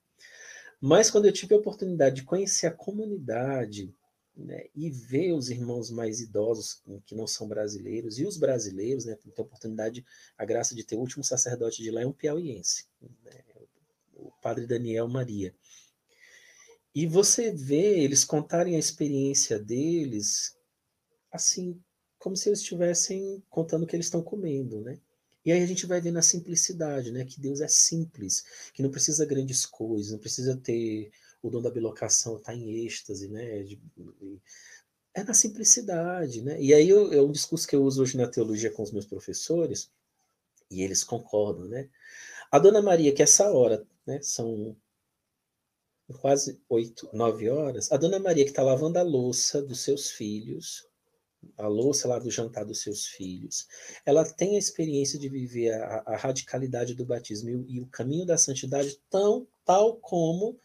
Mas quando eu tive a oportunidade de conhecer a comunidade né, e ver os irmãos mais idosos que não são brasileiros e os brasileiros, né, ter a oportunidade, a graça de ter o último sacerdote de lá é um piauiense, né, o padre Daniel Maria. E você vê eles contarem a experiência deles assim, como se eles estivessem contando o que eles estão comendo, né? E aí a gente vai ver na simplicidade, né? Que Deus é simples, que não precisa grandes coisas, não precisa ter o dom da bilocação, tá em êxtase, né? É na simplicidade, né? E aí é um discurso que eu uso hoje na teologia com os meus professores, e eles concordam, né? A Dona Maria, que essa hora, né? São quase oito, nove horas, a Dona Maria que está lavando a louça dos seus filhos, a louça lá do jantar dos seus filhos, ela tem a experiência de viver a, a radicalidade do batismo e, e, o caminho da santidade tão tal como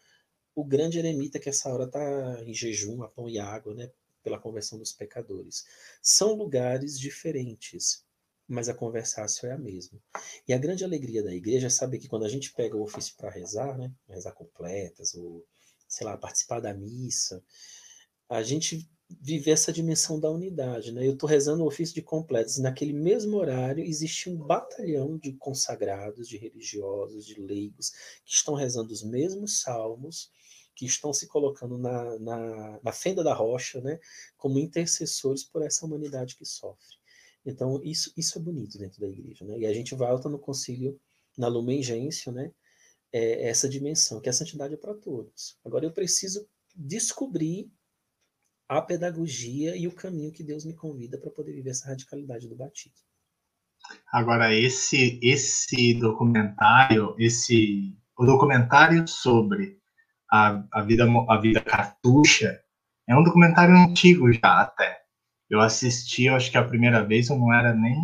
o grande eremita que essa hora está em jejum, a pão e água, né, pela conversão dos pecadores. São lugares diferentes, mas a conversácio é a mesma. E a grande alegria da igreja é saber que quando a gente pega o ofício para rezar, né, rezar completas, ou, sei lá, participar da missa, a gente viver essa dimensão da unidade. Né? Eu estou rezando o ofício de completos, naquele mesmo horário existe um batalhão de consagrados, de religiosos, de leigos, que estão rezando os mesmos salmos, que estão se colocando na, na, na fenda da rocha, né? como intercessores por essa humanidade que sofre. Então, isso, isso é bonito dentro da igreja. Né? E a gente volta no concílio, na Lumen Gentium, né? É essa dimensão, que a santidade é para todos. Agora, eu preciso descobrir a pedagogia e o caminho que Deus me convida para poder viver essa radicalidade do batismo. Agora esse esse documentário, esse o documentário sobre a, a vida a vida cartucha é um documentário antigo já até. Eu assisti, eu acho que a primeira vez eu não era nem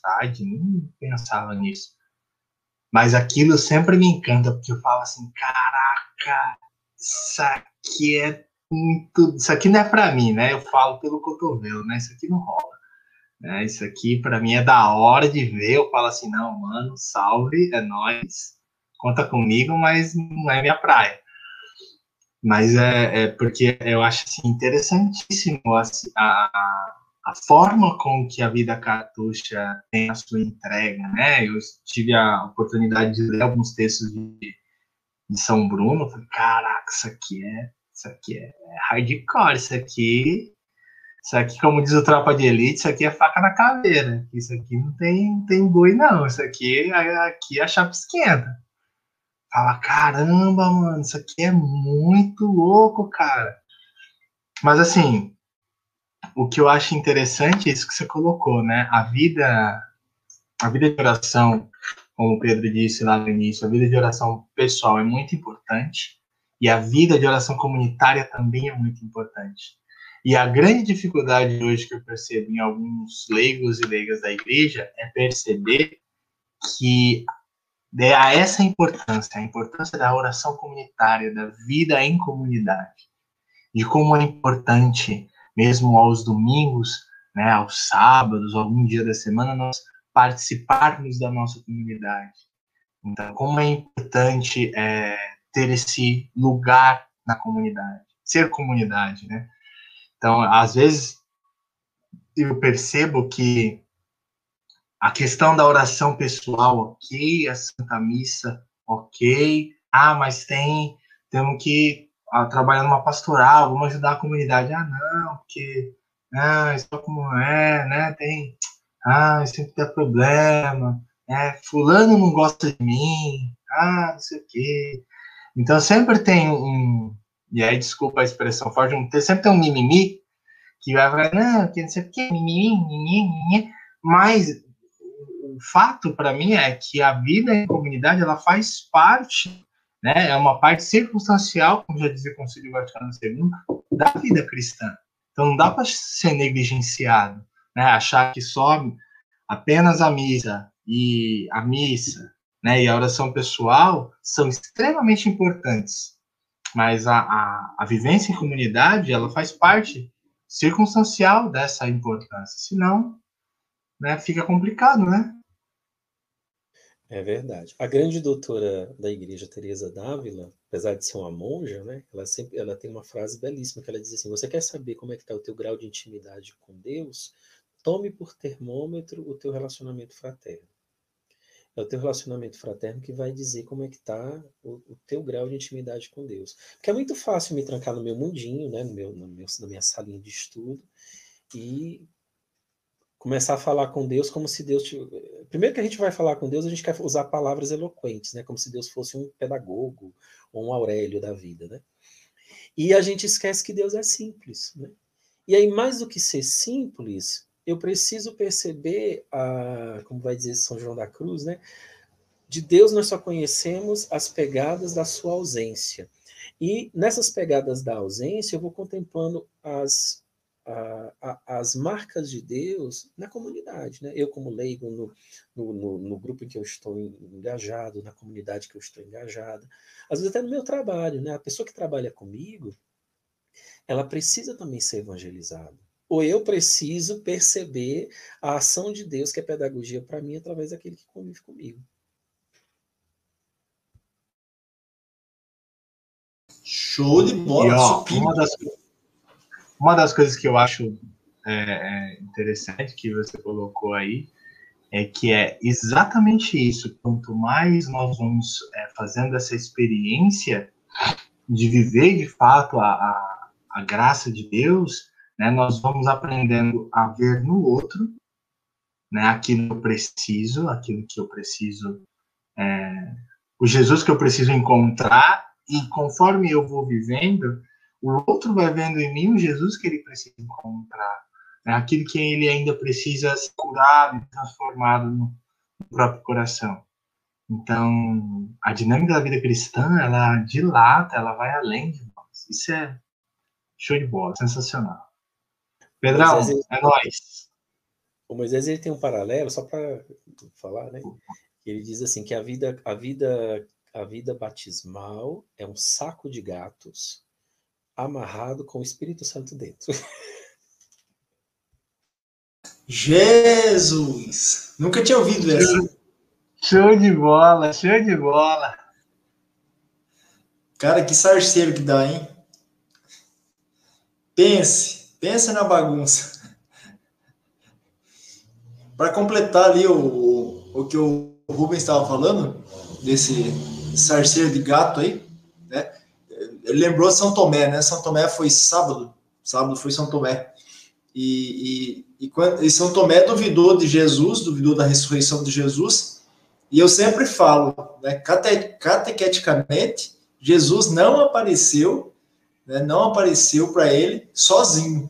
frade, nem pensava nisso. Mas aquilo sempre me encanta, porque eu falo assim, caraca, isso aqui é Isso aqui não é para mim, né? Eu falo pelo cotovelo, né? Isso aqui não rola. Né? Isso aqui para mim é da hora de ver. Eu falo assim, não, mano, salve, é nós, conta comigo, mas não é minha praia. Mas é, é porque eu acho assim, interessantíssimo assim, a, a forma com que a vida cartucha tem a sua entrega, né? Eu tive a oportunidade de ler alguns textos de, de São Bruno, falei, caraca, isso aqui é isso aqui é hardcore, isso aqui. Isso aqui, como diz o Tropa de Elite, isso aqui é faca na caveira. Isso aqui não tem, tem boi, não. Isso aqui, aqui a chapa esquenta. Fala, caramba, mano, isso aqui é muito louco, cara. Mas assim, o que eu acho interessante é isso que você colocou, né? A vida, a vida de oração, como o Pedro disse lá no início, a vida de oração pessoal é muito importante. E a vida de oração comunitária também é muito importante. E a grande dificuldade hoje que eu percebo em alguns leigos e leigas da igreja é perceber que é a essa importância, a importância da oração comunitária, da vida em comunidade, de como é importante, mesmo aos domingos, né, aos sábados, algum dia da semana, nós participarmos da nossa comunidade. Então, como é importante é, ter esse lugar na comunidade, ser comunidade, né? Então, às vezes eu percebo que a questão da oração pessoal, ok, a Santa Missa, ok, ah, mas tem, temos que ah, trabalhar numa pastoral, vamos ajudar a comunidade, ah, não, porque, ah, isso é como é, né, tem, ah, sempre tem problema, é, fulano não gosta de mim, ah, não sei o quê, então sempre tem um, e aí desculpa a expressão forte, um, sempre tem um mimimi que vai falar, não, que não sei o que, mimimi, mimimi, mimimi, mas o fato para mim é que a vida em comunidade ela faz parte, né, é uma parte circunstancial, como já dizia o Conselho Vaticano II, da vida cristã. Então não dá para ser negligenciado, né, achar que só apenas a missa e a missa, né, e a oração pessoal são extremamente importantes, mas a, a, a vivência em comunidade, ela faz parte circunstancial dessa importância, senão, né, fica complicado, né? É verdade. A grande doutora da igreja, Teresa Dávila, apesar de ser uma monja, né, ela sempre ela tem uma frase belíssima que ela diz assim: "Você quer saber como é que está o teu grau de intimidade com Deus? Tome por termômetro o teu relacionamento fraterno. É o teu relacionamento fraterno que vai dizer como é que está o, o, teu grau de intimidade com Deus. Porque é muito fácil me trancar no meu mundinho, né, no meu, no meu, na minha salinha de estudo, e começar a falar com Deus como se Deus. Primeiro que a gente vai falar com Deus, a gente quer usar palavras eloquentes, né? Como se Deus fosse um pedagogo ou um Aurélio da vida, né? E a gente esquece que Deus é simples, né? E aí, mais do que ser simples, eu preciso perceber, a, como vai dizer São João da Cruz, né? De Deus nós só conhecemos as pegadas da sua ausência. E nessas pegadas da ausência, eu vou contemplando as a, a, as marcas de Deus na comunidade. Né? Eu, como leigo, no, no, no, no, grupo em que eu estou engajado, na comunidade que eu estou engajada, às vezes até no meu trabalho. Né? A pessoa que trabalha comigo, ela precisa também ser evangelizada. Ou eu preciso perceber a ação de Deus, que é pedagogia para mim, através daquele que convive comigo. Show de bola, e, ó, uma das, uma das coisas que eu acho é, é, interessante que você colocou aí é que é exatamente isso. Quanto mais nós vamos é, fazendo essa experiência de viver de fato a, a, a, graça de Deus, né, nós vamos aprendendo a ver no outro né, aquilo que eu preciso, aquilo que eu preciso, é, o Jesus que eu preciso encontrar, e conforme eu vou vivendo, o outro vai vendo em mim o Jesus que ele precisa encontrar, né? aquilo que ele ainda precisa ser curado e transformado no, no próprio coração. Então, a dinâmica da vida cristã, ela dilata, ela vai além de nós. Isso é show de bola, sensacional. Pedrão, Moisés, é nóis. O Moisés ele tem um paralelo, só para falar, né? Ele diz assim que a vida, a vida, a vida batismal é um saco de gatos amarrado com o Espírito Santo dentro. Jesus! Nunca tinha ouvido essa. Show de bola, show de bola. Cara, que sarceiro que dá, hein? Pense, pense na bagunça. Para completar ali o, o, o que o Rubens estava falando, desse sarceiro de gato aí, né? ele lembrou São Tomé, né? São Tomé foi sábado, sábado foi São Tomé. E, e, e, quando, e São Tomé duvidou de Jesus, duvidou da ressurreição de Jesus. E eu sempre falo, né, cate, catequeticamente, Jesus não apareceu, né, não apareceu para ele sozinho.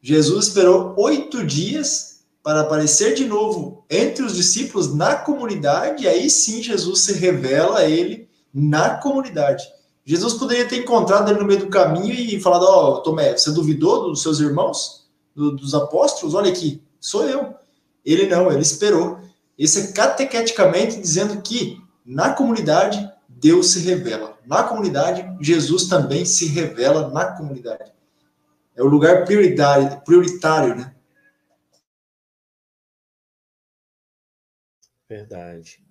Jesus esperou oito dias para aparecer de novo entre os discípulos na comunidade, e aí sim Jesus se revela a ele na comunidade. Jesus poderia ter encontrado ele no meio do caminho e falado: Ó, oh, Tomé, você duvidou dos seus irmãos, do, dos apóstolos? Olha aqui, sou eu. Ele não, ele esperou. Esse é catequeticamente dizendo que na comunidade Deus se revela. Na comunidade, Jesus também se revela na comunidade. É o lugar prioritário, prioritário né? Verdade.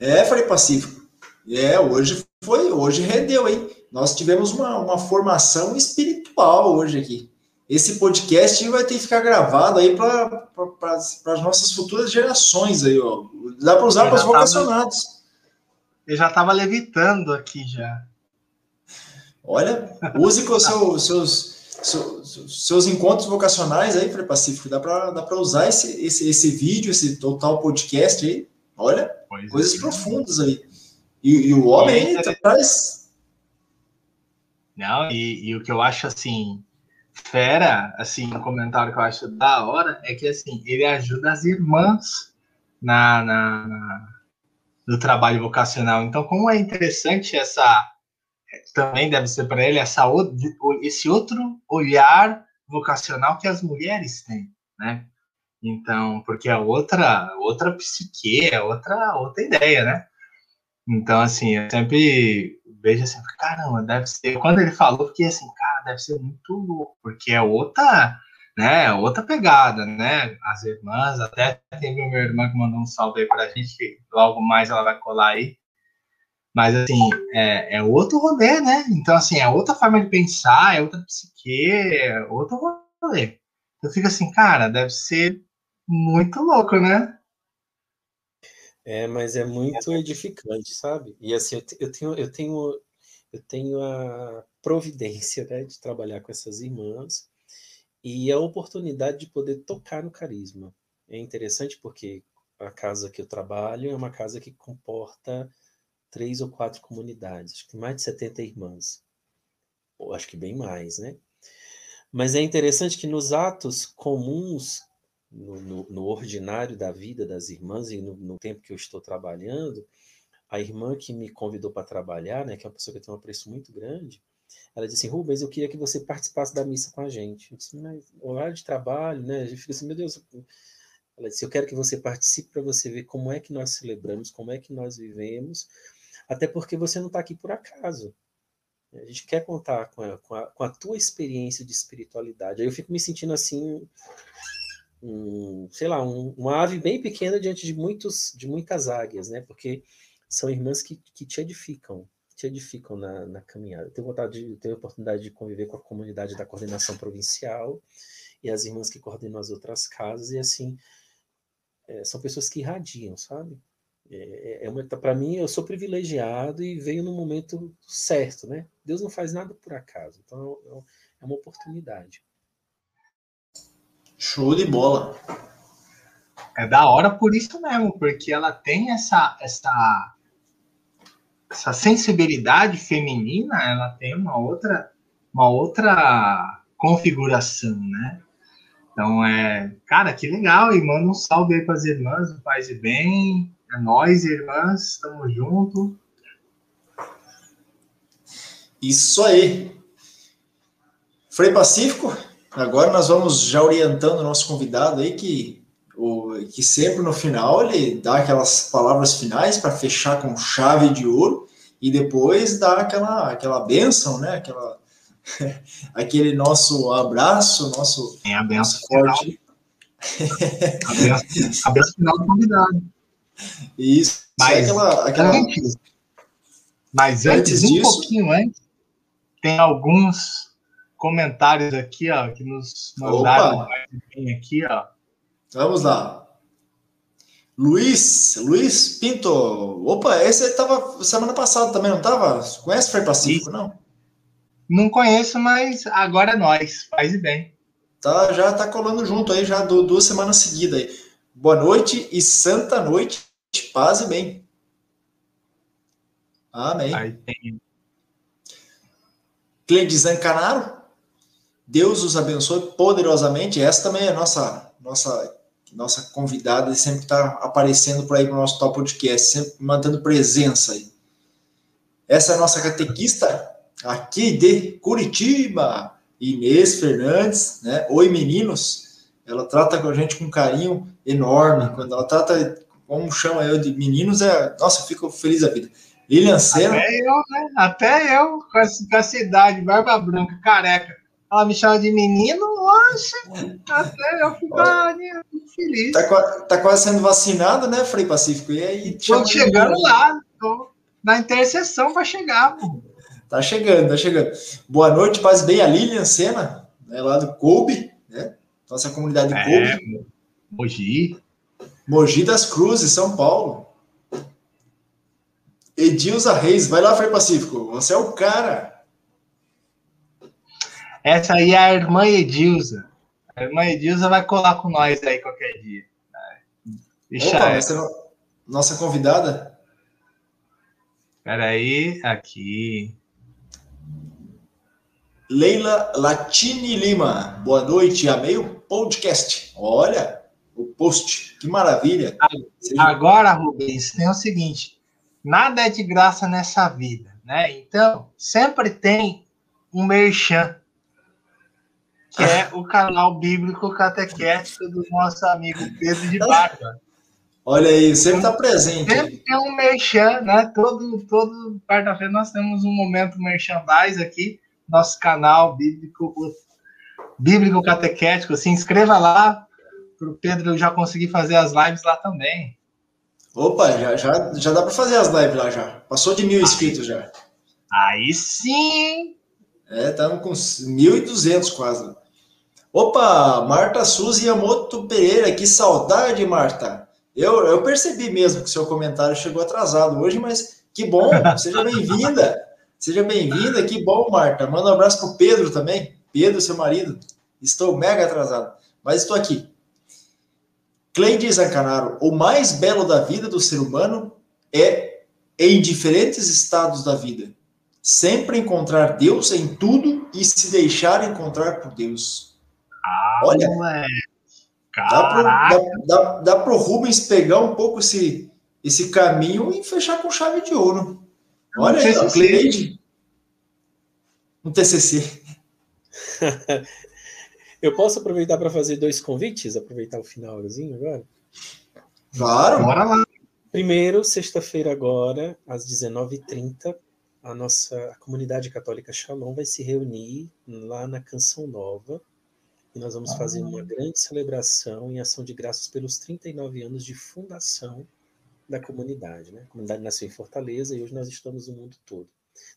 É, Frei Pacífico. É, hoje foi, hoje rendeu, hein? Nós tivemos uma, uma formação espiritual hoje aqui. Esse podcast vai ter que ficar gravado aí para pra, as nossas futuras gerações aí, ó. Dá para usar para os vocacionados. Eu já estava levitando aqui já. Olha, use com seu, seus, seus, seus encontros vocacionais aí, para Pacífico. Dá para dá usar esse, esse, esse vídeo, esse total podcast aí. Olha, pois coisas é. profundas aí. E, e o homem é traz. Não, e, e, o que eu acho assim, fera, assim, um comentário que eu acho da hora é que assim, ele ajuda as irmãs na, na, na no trabalho vocacional. Então, como é interessante essa também deve ser para ele essa esse outro olhar vocacional que as mulheres têm, né? Então, porque é outra, outra psique, é outra, outra ideia, né? Então, assim, eu sempre vejo assim, caramba, deve ser. Quando ele falou, fiquei assim, cara, deve ser muito louco, porque é outra, né? Outra pegada, né? As irmãs, até teve uma irmã que mandou um salve aí pra gente, que logo mais ela vai colar aí. Mas, assim, é, é outro rolê, né? Então, assim, é outra forma de pensar, é outra psique, é outro rolê. Eu fico assim, cara, deve ser muito louco, né? É, mas é muito edificante, sabe? E assim, eu tenho, eu tenho, eu tenho a providência né, de trabalhar com essas irmãs e a oportunidade de poder tocar no carisma. É interessante porque a casa que eu trabalho é uma casa que comporta três ou quatro comunidades, acho que mais de 70 irmãs. Ou acho que bem mais, né? Mas é interessante que nos atos comuns no, no, no, ordinário da vida das irmãs e no, no, tempo que eu estou trabalhando, a irmã que me convidou para trabalhar, né, que é uma pessoa que tenho um apreço muito grande, ela disse assim, Rubens, eu queria que você participasse da missa com a gente. Eu disse, mas horário de trabalho, né? A gente fica assim, meu Deus. Ela disse, eu quero que você participe para você ver como é que nós celebramos, como é que nós vivemos, até porque você não está aqui por acaso. A gente quer contar com a, com, a, com a tua experiência de espiritualidade. Aí eu fico me sentindo assim, um, sei lá, um, uma ave bem pequena diante de muitos, de muitas águias, né? Porque são irmãs que, que te edificam, te edificam na, na caminhada. Tenho vontade de ter a oportunidade de conviver com a comunidade da coordenação provincial e as irmãs que coordenam as outras casas e assim é, são pessoas que irradiam, sabe? É, é, é para mim eu sou privilegiado e veio no momento certo, né? Deus não faz nada por acaso, então é, é uma oportunidade. Show de bola. É da hora por isso mesmo, porque ela tem essa essa essa sensibilidade feminina, ela tem uma outra uma outra configuração, né? Então é, cara, que legal, e manda um salve aí para as irmãs do Paz e Bem. É nós, irmãs, estamos juntos. Isso aí. Frei Pacífico, Agora nós vamos já orientando o nosso convidado aí que, o, que sempre no final ele dá aquelas palavras finais para fechar com chave de ouro e depois dá aquela, aquela benção, né? Aquela, aquele nosso abraço, nosso, Tem a benção forte. a, benção, final do convidado. Isso. Mas, é aquela, aquela... Antes, mas antes, antes um disso, pouquinho antes, tem alguns comentários aqui, ó, que nos mandaram aqui, ó. Vamos lá. Luiz, Luiz Pinto. Opa, esse estava semana passada também, não estava? Conhece Frei Pacífico, não? Não conheço, mas agora é nós. Faz e bem. Tá, já tá colando junto aí, já do, duas semanas seguidas aí. Boa noite e santa noite. Paz e bem. Amém. Aí tem. Cleide Zancanaro. Deus os abençoe poderosamente. Essa também é a nossa, nossa, nossa convidada, sempre está aparecendo por aí para o nosso top podcast, sempre mantendo presença aí. Essa é a nossa catequista aqui de Curitiba, Inês Fernandes, né? Oi, meninos. Ela trata com a gente com um carinho enorme. Quando ela trata, como chama eu de meninos, é. Nossa, eu fico feliz da vida. Lilian Senna. Até eu, né? Até eu, com essa, com essa idade, barba branca, careca ela me chama de menino, oxe, até eu fico feliz. Tá, tá, quase sendo vacinado, né, Frei Pacífico? E aí, tô chegando lá, tô na interseção para chegar, pô. Tá chegando, tá chegando. Boa noite, paz bem a Lilian Sena, né, lá do Kobe, né? Nossa comunidade é, Kobe. Mogi. Mogi das Cruzes, São Paulo. Edilza Reis, vai lá, Frei Pacífico. Você é o cara. Essa aí é a irmã Edilza. A irmã Edilza vai colar com nós aí qualquer dia. Deixa Opa, essa é nossa convidada? Peraí, aqui. Leila Latini Lima. Boa noite, amei o podcast. Olha, o post, que maravilha. Agora, Rubens, tem o seguinte: nada é de graça nessa vida, né? Então, sempre tem um merchan que é o canal bíblico catequético do nosso amigo Pedro de Barba. Olha aí, sempre está presente. Sempre tem um merchan, né? Todo, todo quarta-feira nós temos um momento merchandise aqui, nosso canal bíblico, bíblico catequético. Se inscreva lá para o Pedro já conseguir fazer as lives lá também. Opa, já, já, já dá para fazer as lives lá já. Passou de mil inscritos já. Aí sim! É, estamos com 1.200 quase. Opa, Marta Suzy Yamoto Pereira, que saudade, Marta. Eu, eu percebi mesmo que seu comentário chegou atrasado hoje, mas que bom, seja bem-vinda. Seja bem-vinda, que bom, Marta. Manda um abraço pro Pedro também. Pedro, seu marido. Estou mega atrasado, mas estou aqui. Cleide Zancanaro, o mais belo da vida do ser humano é, em diferentes estados da vida, sempre encontrar Deus em tudo e se deixar encontrar por Deus. Ah, Olha, Dá para o Rubens pegar um pouco esse, esse caminho e fechar com chave de ouro. Olha aí, ó, Cleide. Um TCC. Eu posso aproveitar para fazer dois convites? Aproveitar o finalzinho agora? Claro. Bora lá. Primeiro, sexta-feira agora, às 19h30, a nossa a comunidade católica Shalom vai se reunir lá na Canção Nova, e nós vamos fazer uma ah. grande celebração em ação de graças pelos 39 anos de fundação da comunidade. Né? A comunidade nasceu em Fortaleza e hoje nós estamos no mundo todo.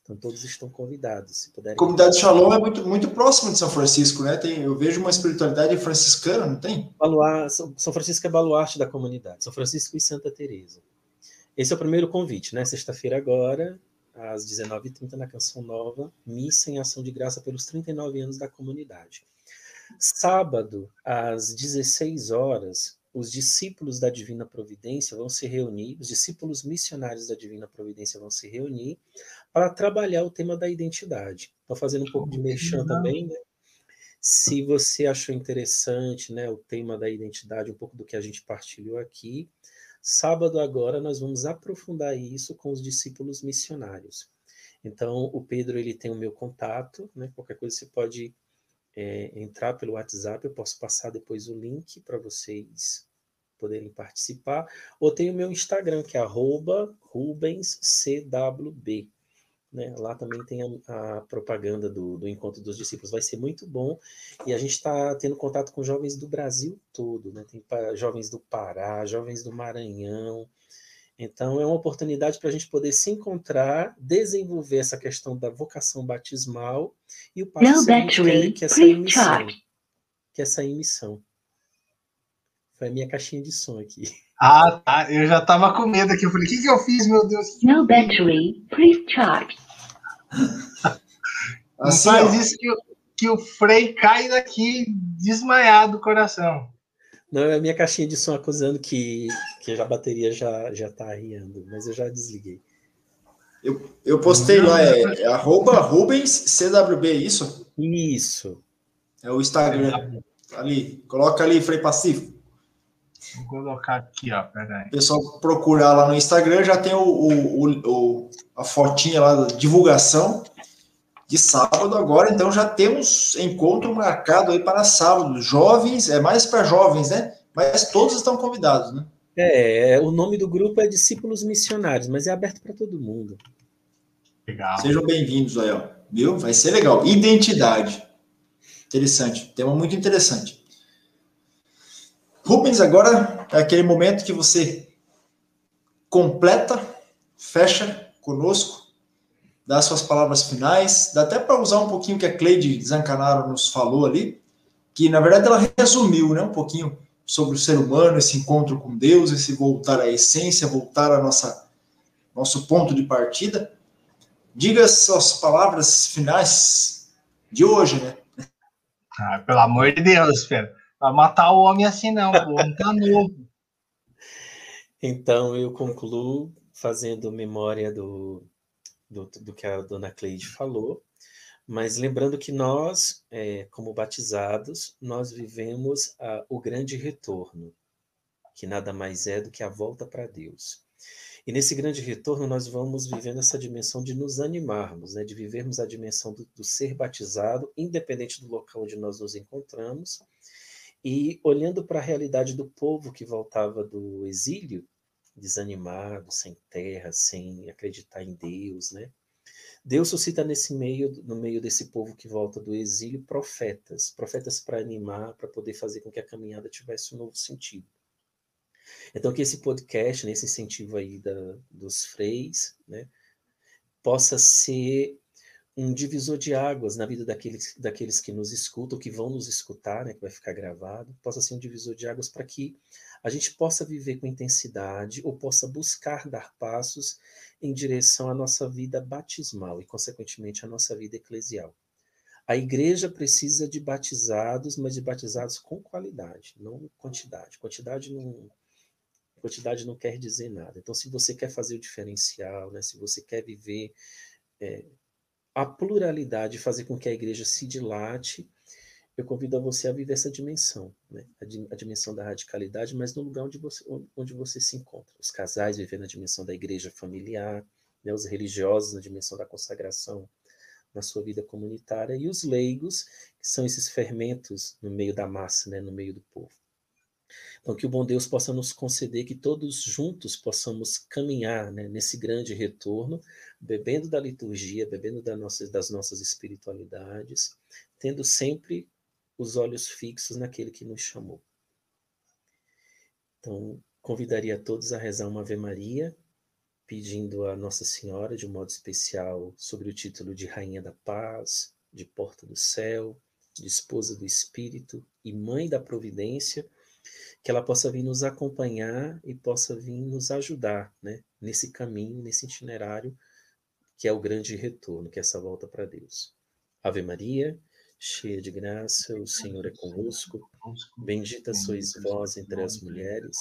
Então todos estão convidados, se puderem. A comunidade Shalom é muito, muito próxima de São Francisco, né? Tem, eu vejo uma espiritualidade franciscana, não tem? Baluar, São Francisco é baluarte da comunidade, São Francisco e Santa Teresa. Esse é o primeiro convite, né? Sexta-feira agora, às 19h30, na Canção Nova, missa em ação de graça pelos 39 anos da comunidade. Sábado, às 16 horas, os discípulos da Divina Providência vão se reunir, os discípulos missionários da Divina Providência vão se reunir para trabalhar o tema da identidade. Estou fazendo um pouco de merchan também, né? Se você achou interessante né, o tema da identidade, um pouco do que a gente partilhou aqui, sábado agora nós vamos aprofundar isso com os discípulos missionários. Então, o Pedro ele tem o meu contato, né? Qualquer coisa você pode é, entrar pelo WhatsApp, eu posso passar depois o link para vocês poderem participar. Ou tem o meu Instagram, que é RubensCWB. Né? Lá também tem a, a propaganda do, do, Encontro dos Discípulos. Vai ser muito bom. E a gente está tendo contato com jovens do Brasil todo. Né? Tem jovens do Pará, jovens do Maranhão, então, é uma oportunidade para a gente poder se encontrar, desenvolver essa questão da vocação batismal e o passo seguinte, que, é, que é essa emissão. Que é essa emissão. Foi a minha caixinha de som aqui. Ah, tá. Eu já estava com medo aqui. Eu falei, o que, que eu fiz, meu Deus? No battery, please charge. assim, faz ó. isso que, que o Frei cai daqui desmaiado do coração. Não, é a minha caixinha de som acusando que, que a bateria já, já tá arriando, mas eu já desliguei. Eu, eu postei lá, é, é arroba RubensCWB, isso? Isso. É o Instagram. Ali, coloca ali, Frei Pacífico. Vou colocar aqui, ó, peraí. O pessoal procurar lá no Instagram, já tem o, o, o, a fotinha lá da divulgação de sábado agora, então já temos encontro marcado aí para sábado. Jovens, é mais para jovens, né? Mas todos estão convidados, né? É, o nome do grupo é Discípulos Missionários, mas é aberto para todo mundo. Legal. Sejam bem-vindos aí, ó. Viu? Vai ser legal. Identidade. Interessante. Tema muito interessante. Rubens, agora é aquele momento que você completa, fecha conosco dar suas palavras finais, dá até para usar um pouquinho que a Cleide Zancanaro nos falou ali, que na verdade ela resumiu né, um pouquinho sobre o ser humano, esse encontro com Deus, esse voltar à essência, voltar ao nossa nosso ponto de partida. Diga suas palavras finais de hoje, né? Ah, pelo amor de Deus, Pedro. Vai matar o homem assim não, pô, não tá novo. Então eu concluo fazendo memória do, do, do que a dona Cleide falou, mas lembrando que nós, é, como batizados, nós vivemos a, o grande retorno, que nada mais é do que a volta para Deus. E nesse grande retorno, nós vamos vivendo essa dimensão de nos animarmos, né? de vivermos a dimensão do, do ser batizado, independente do local onde nós nos encontramos, e olhando para a realidade do povo que voltava do exílio, desanimado, sem terra, sem acreditar em Deus, né? Deus suscita nesse meio, no meio desse povo que volta do exílio, profetas, profetas para animar, para poder fazer com que a caminhada tivesse um novo sentido. Então, que esse podcast, nesse né, incentivo aí da, dos freis, né, possa ser um divisor de águas na vida daqueles, daqueles que nos escutam, que vão nos escutar, né, que vai ficar gravado, possa ser um divisor de águas para que a gente possa viver com intensidade ou possa buscar dar passos em direção à nossa vida batismal e, consequentemente, à nossa vida eclesial. A igreja precisa de batizados, mas de batizados com qualidade, não quantidade. Quantidade não, quantidade não quer dizer nada. Então, se você quer fazer o diferencial, né, se você quer viver é, a pluralidade, fazer com que a igreja se dilate, eu convido a você a viver essa dimensão, né? a, dimensão da radicalidade, mas no lugar onde você, onde você se encontra. Os casais vivendo a dimensão da igreja familiar, né? os religiosos na dimensão da consagração na sua vida comunitária, e os leigos, que são esses fermentos no meio da massa, né? no meio do povo. Então, que o bom Deus possa nos conceder que todos juntos possamos caminhar né, nesse grande retorno, bebendo da liturgia, bebendo da nossa, das nossas espiritualidades, tendo sempre os olhos fixos naquele que nos chamou. Então, convidaria todos a rezar uma Ave Maria, pedindo a Nossa Senhora, de um modo especial, sobre o título de Rainha da Paz, de Porta do Céu, de Esposa do Espírito e Mãe da Providência, que ela possa vir nos acompanhar e possa vir nos ajudar né, nesse caminho, nesse itinerário que é o grande retorno, que é essa volta para Deus. Ave Maria, cheia de graça, o Senhor é convosco. Bendita sois vós entre as mulheres,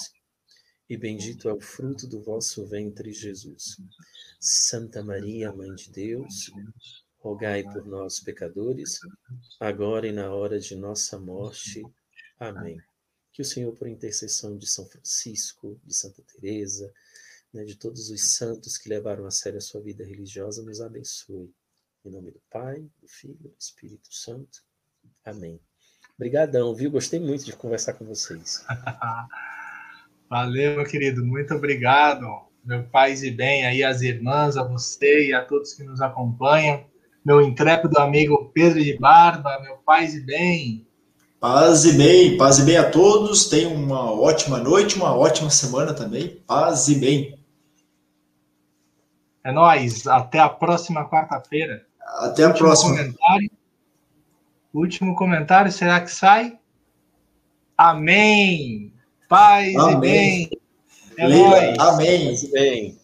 e bendito é o fruto do vosso ventre, Jesus. Santa Maria, Mãe de Deus, rogai por nós, pecadores, agora e na hora de nossa morte. Amém. Que o Senhor, por intercessão de São Francisco, de Santa Teresa, né, de todos os santos que levaram a sério a sua vida religiosa, nos abençoe. Em nome do Pai, do Filho e do Espírito Santo. Amém. Obrigadão, viu? Gostei muito de conversar com vocês. Valeu, meu querido. Muito obrigado. Meu paz e bem aí as irmãs, a você e a todos que nos acompanham. Meu intrépido amigo Pedro de Barba, meu paz e bem. Paz e bem, paz e bem a todos. Tenham uma ótima noite, uma ótima semana também. Paz e bem. É nóis. Até a próxima quarta-feira. Até a Último próxima. Comentário. Último comentário, será que sai? Amém. Paz Amém. e bem. É Leila, Amém. Paz e bem.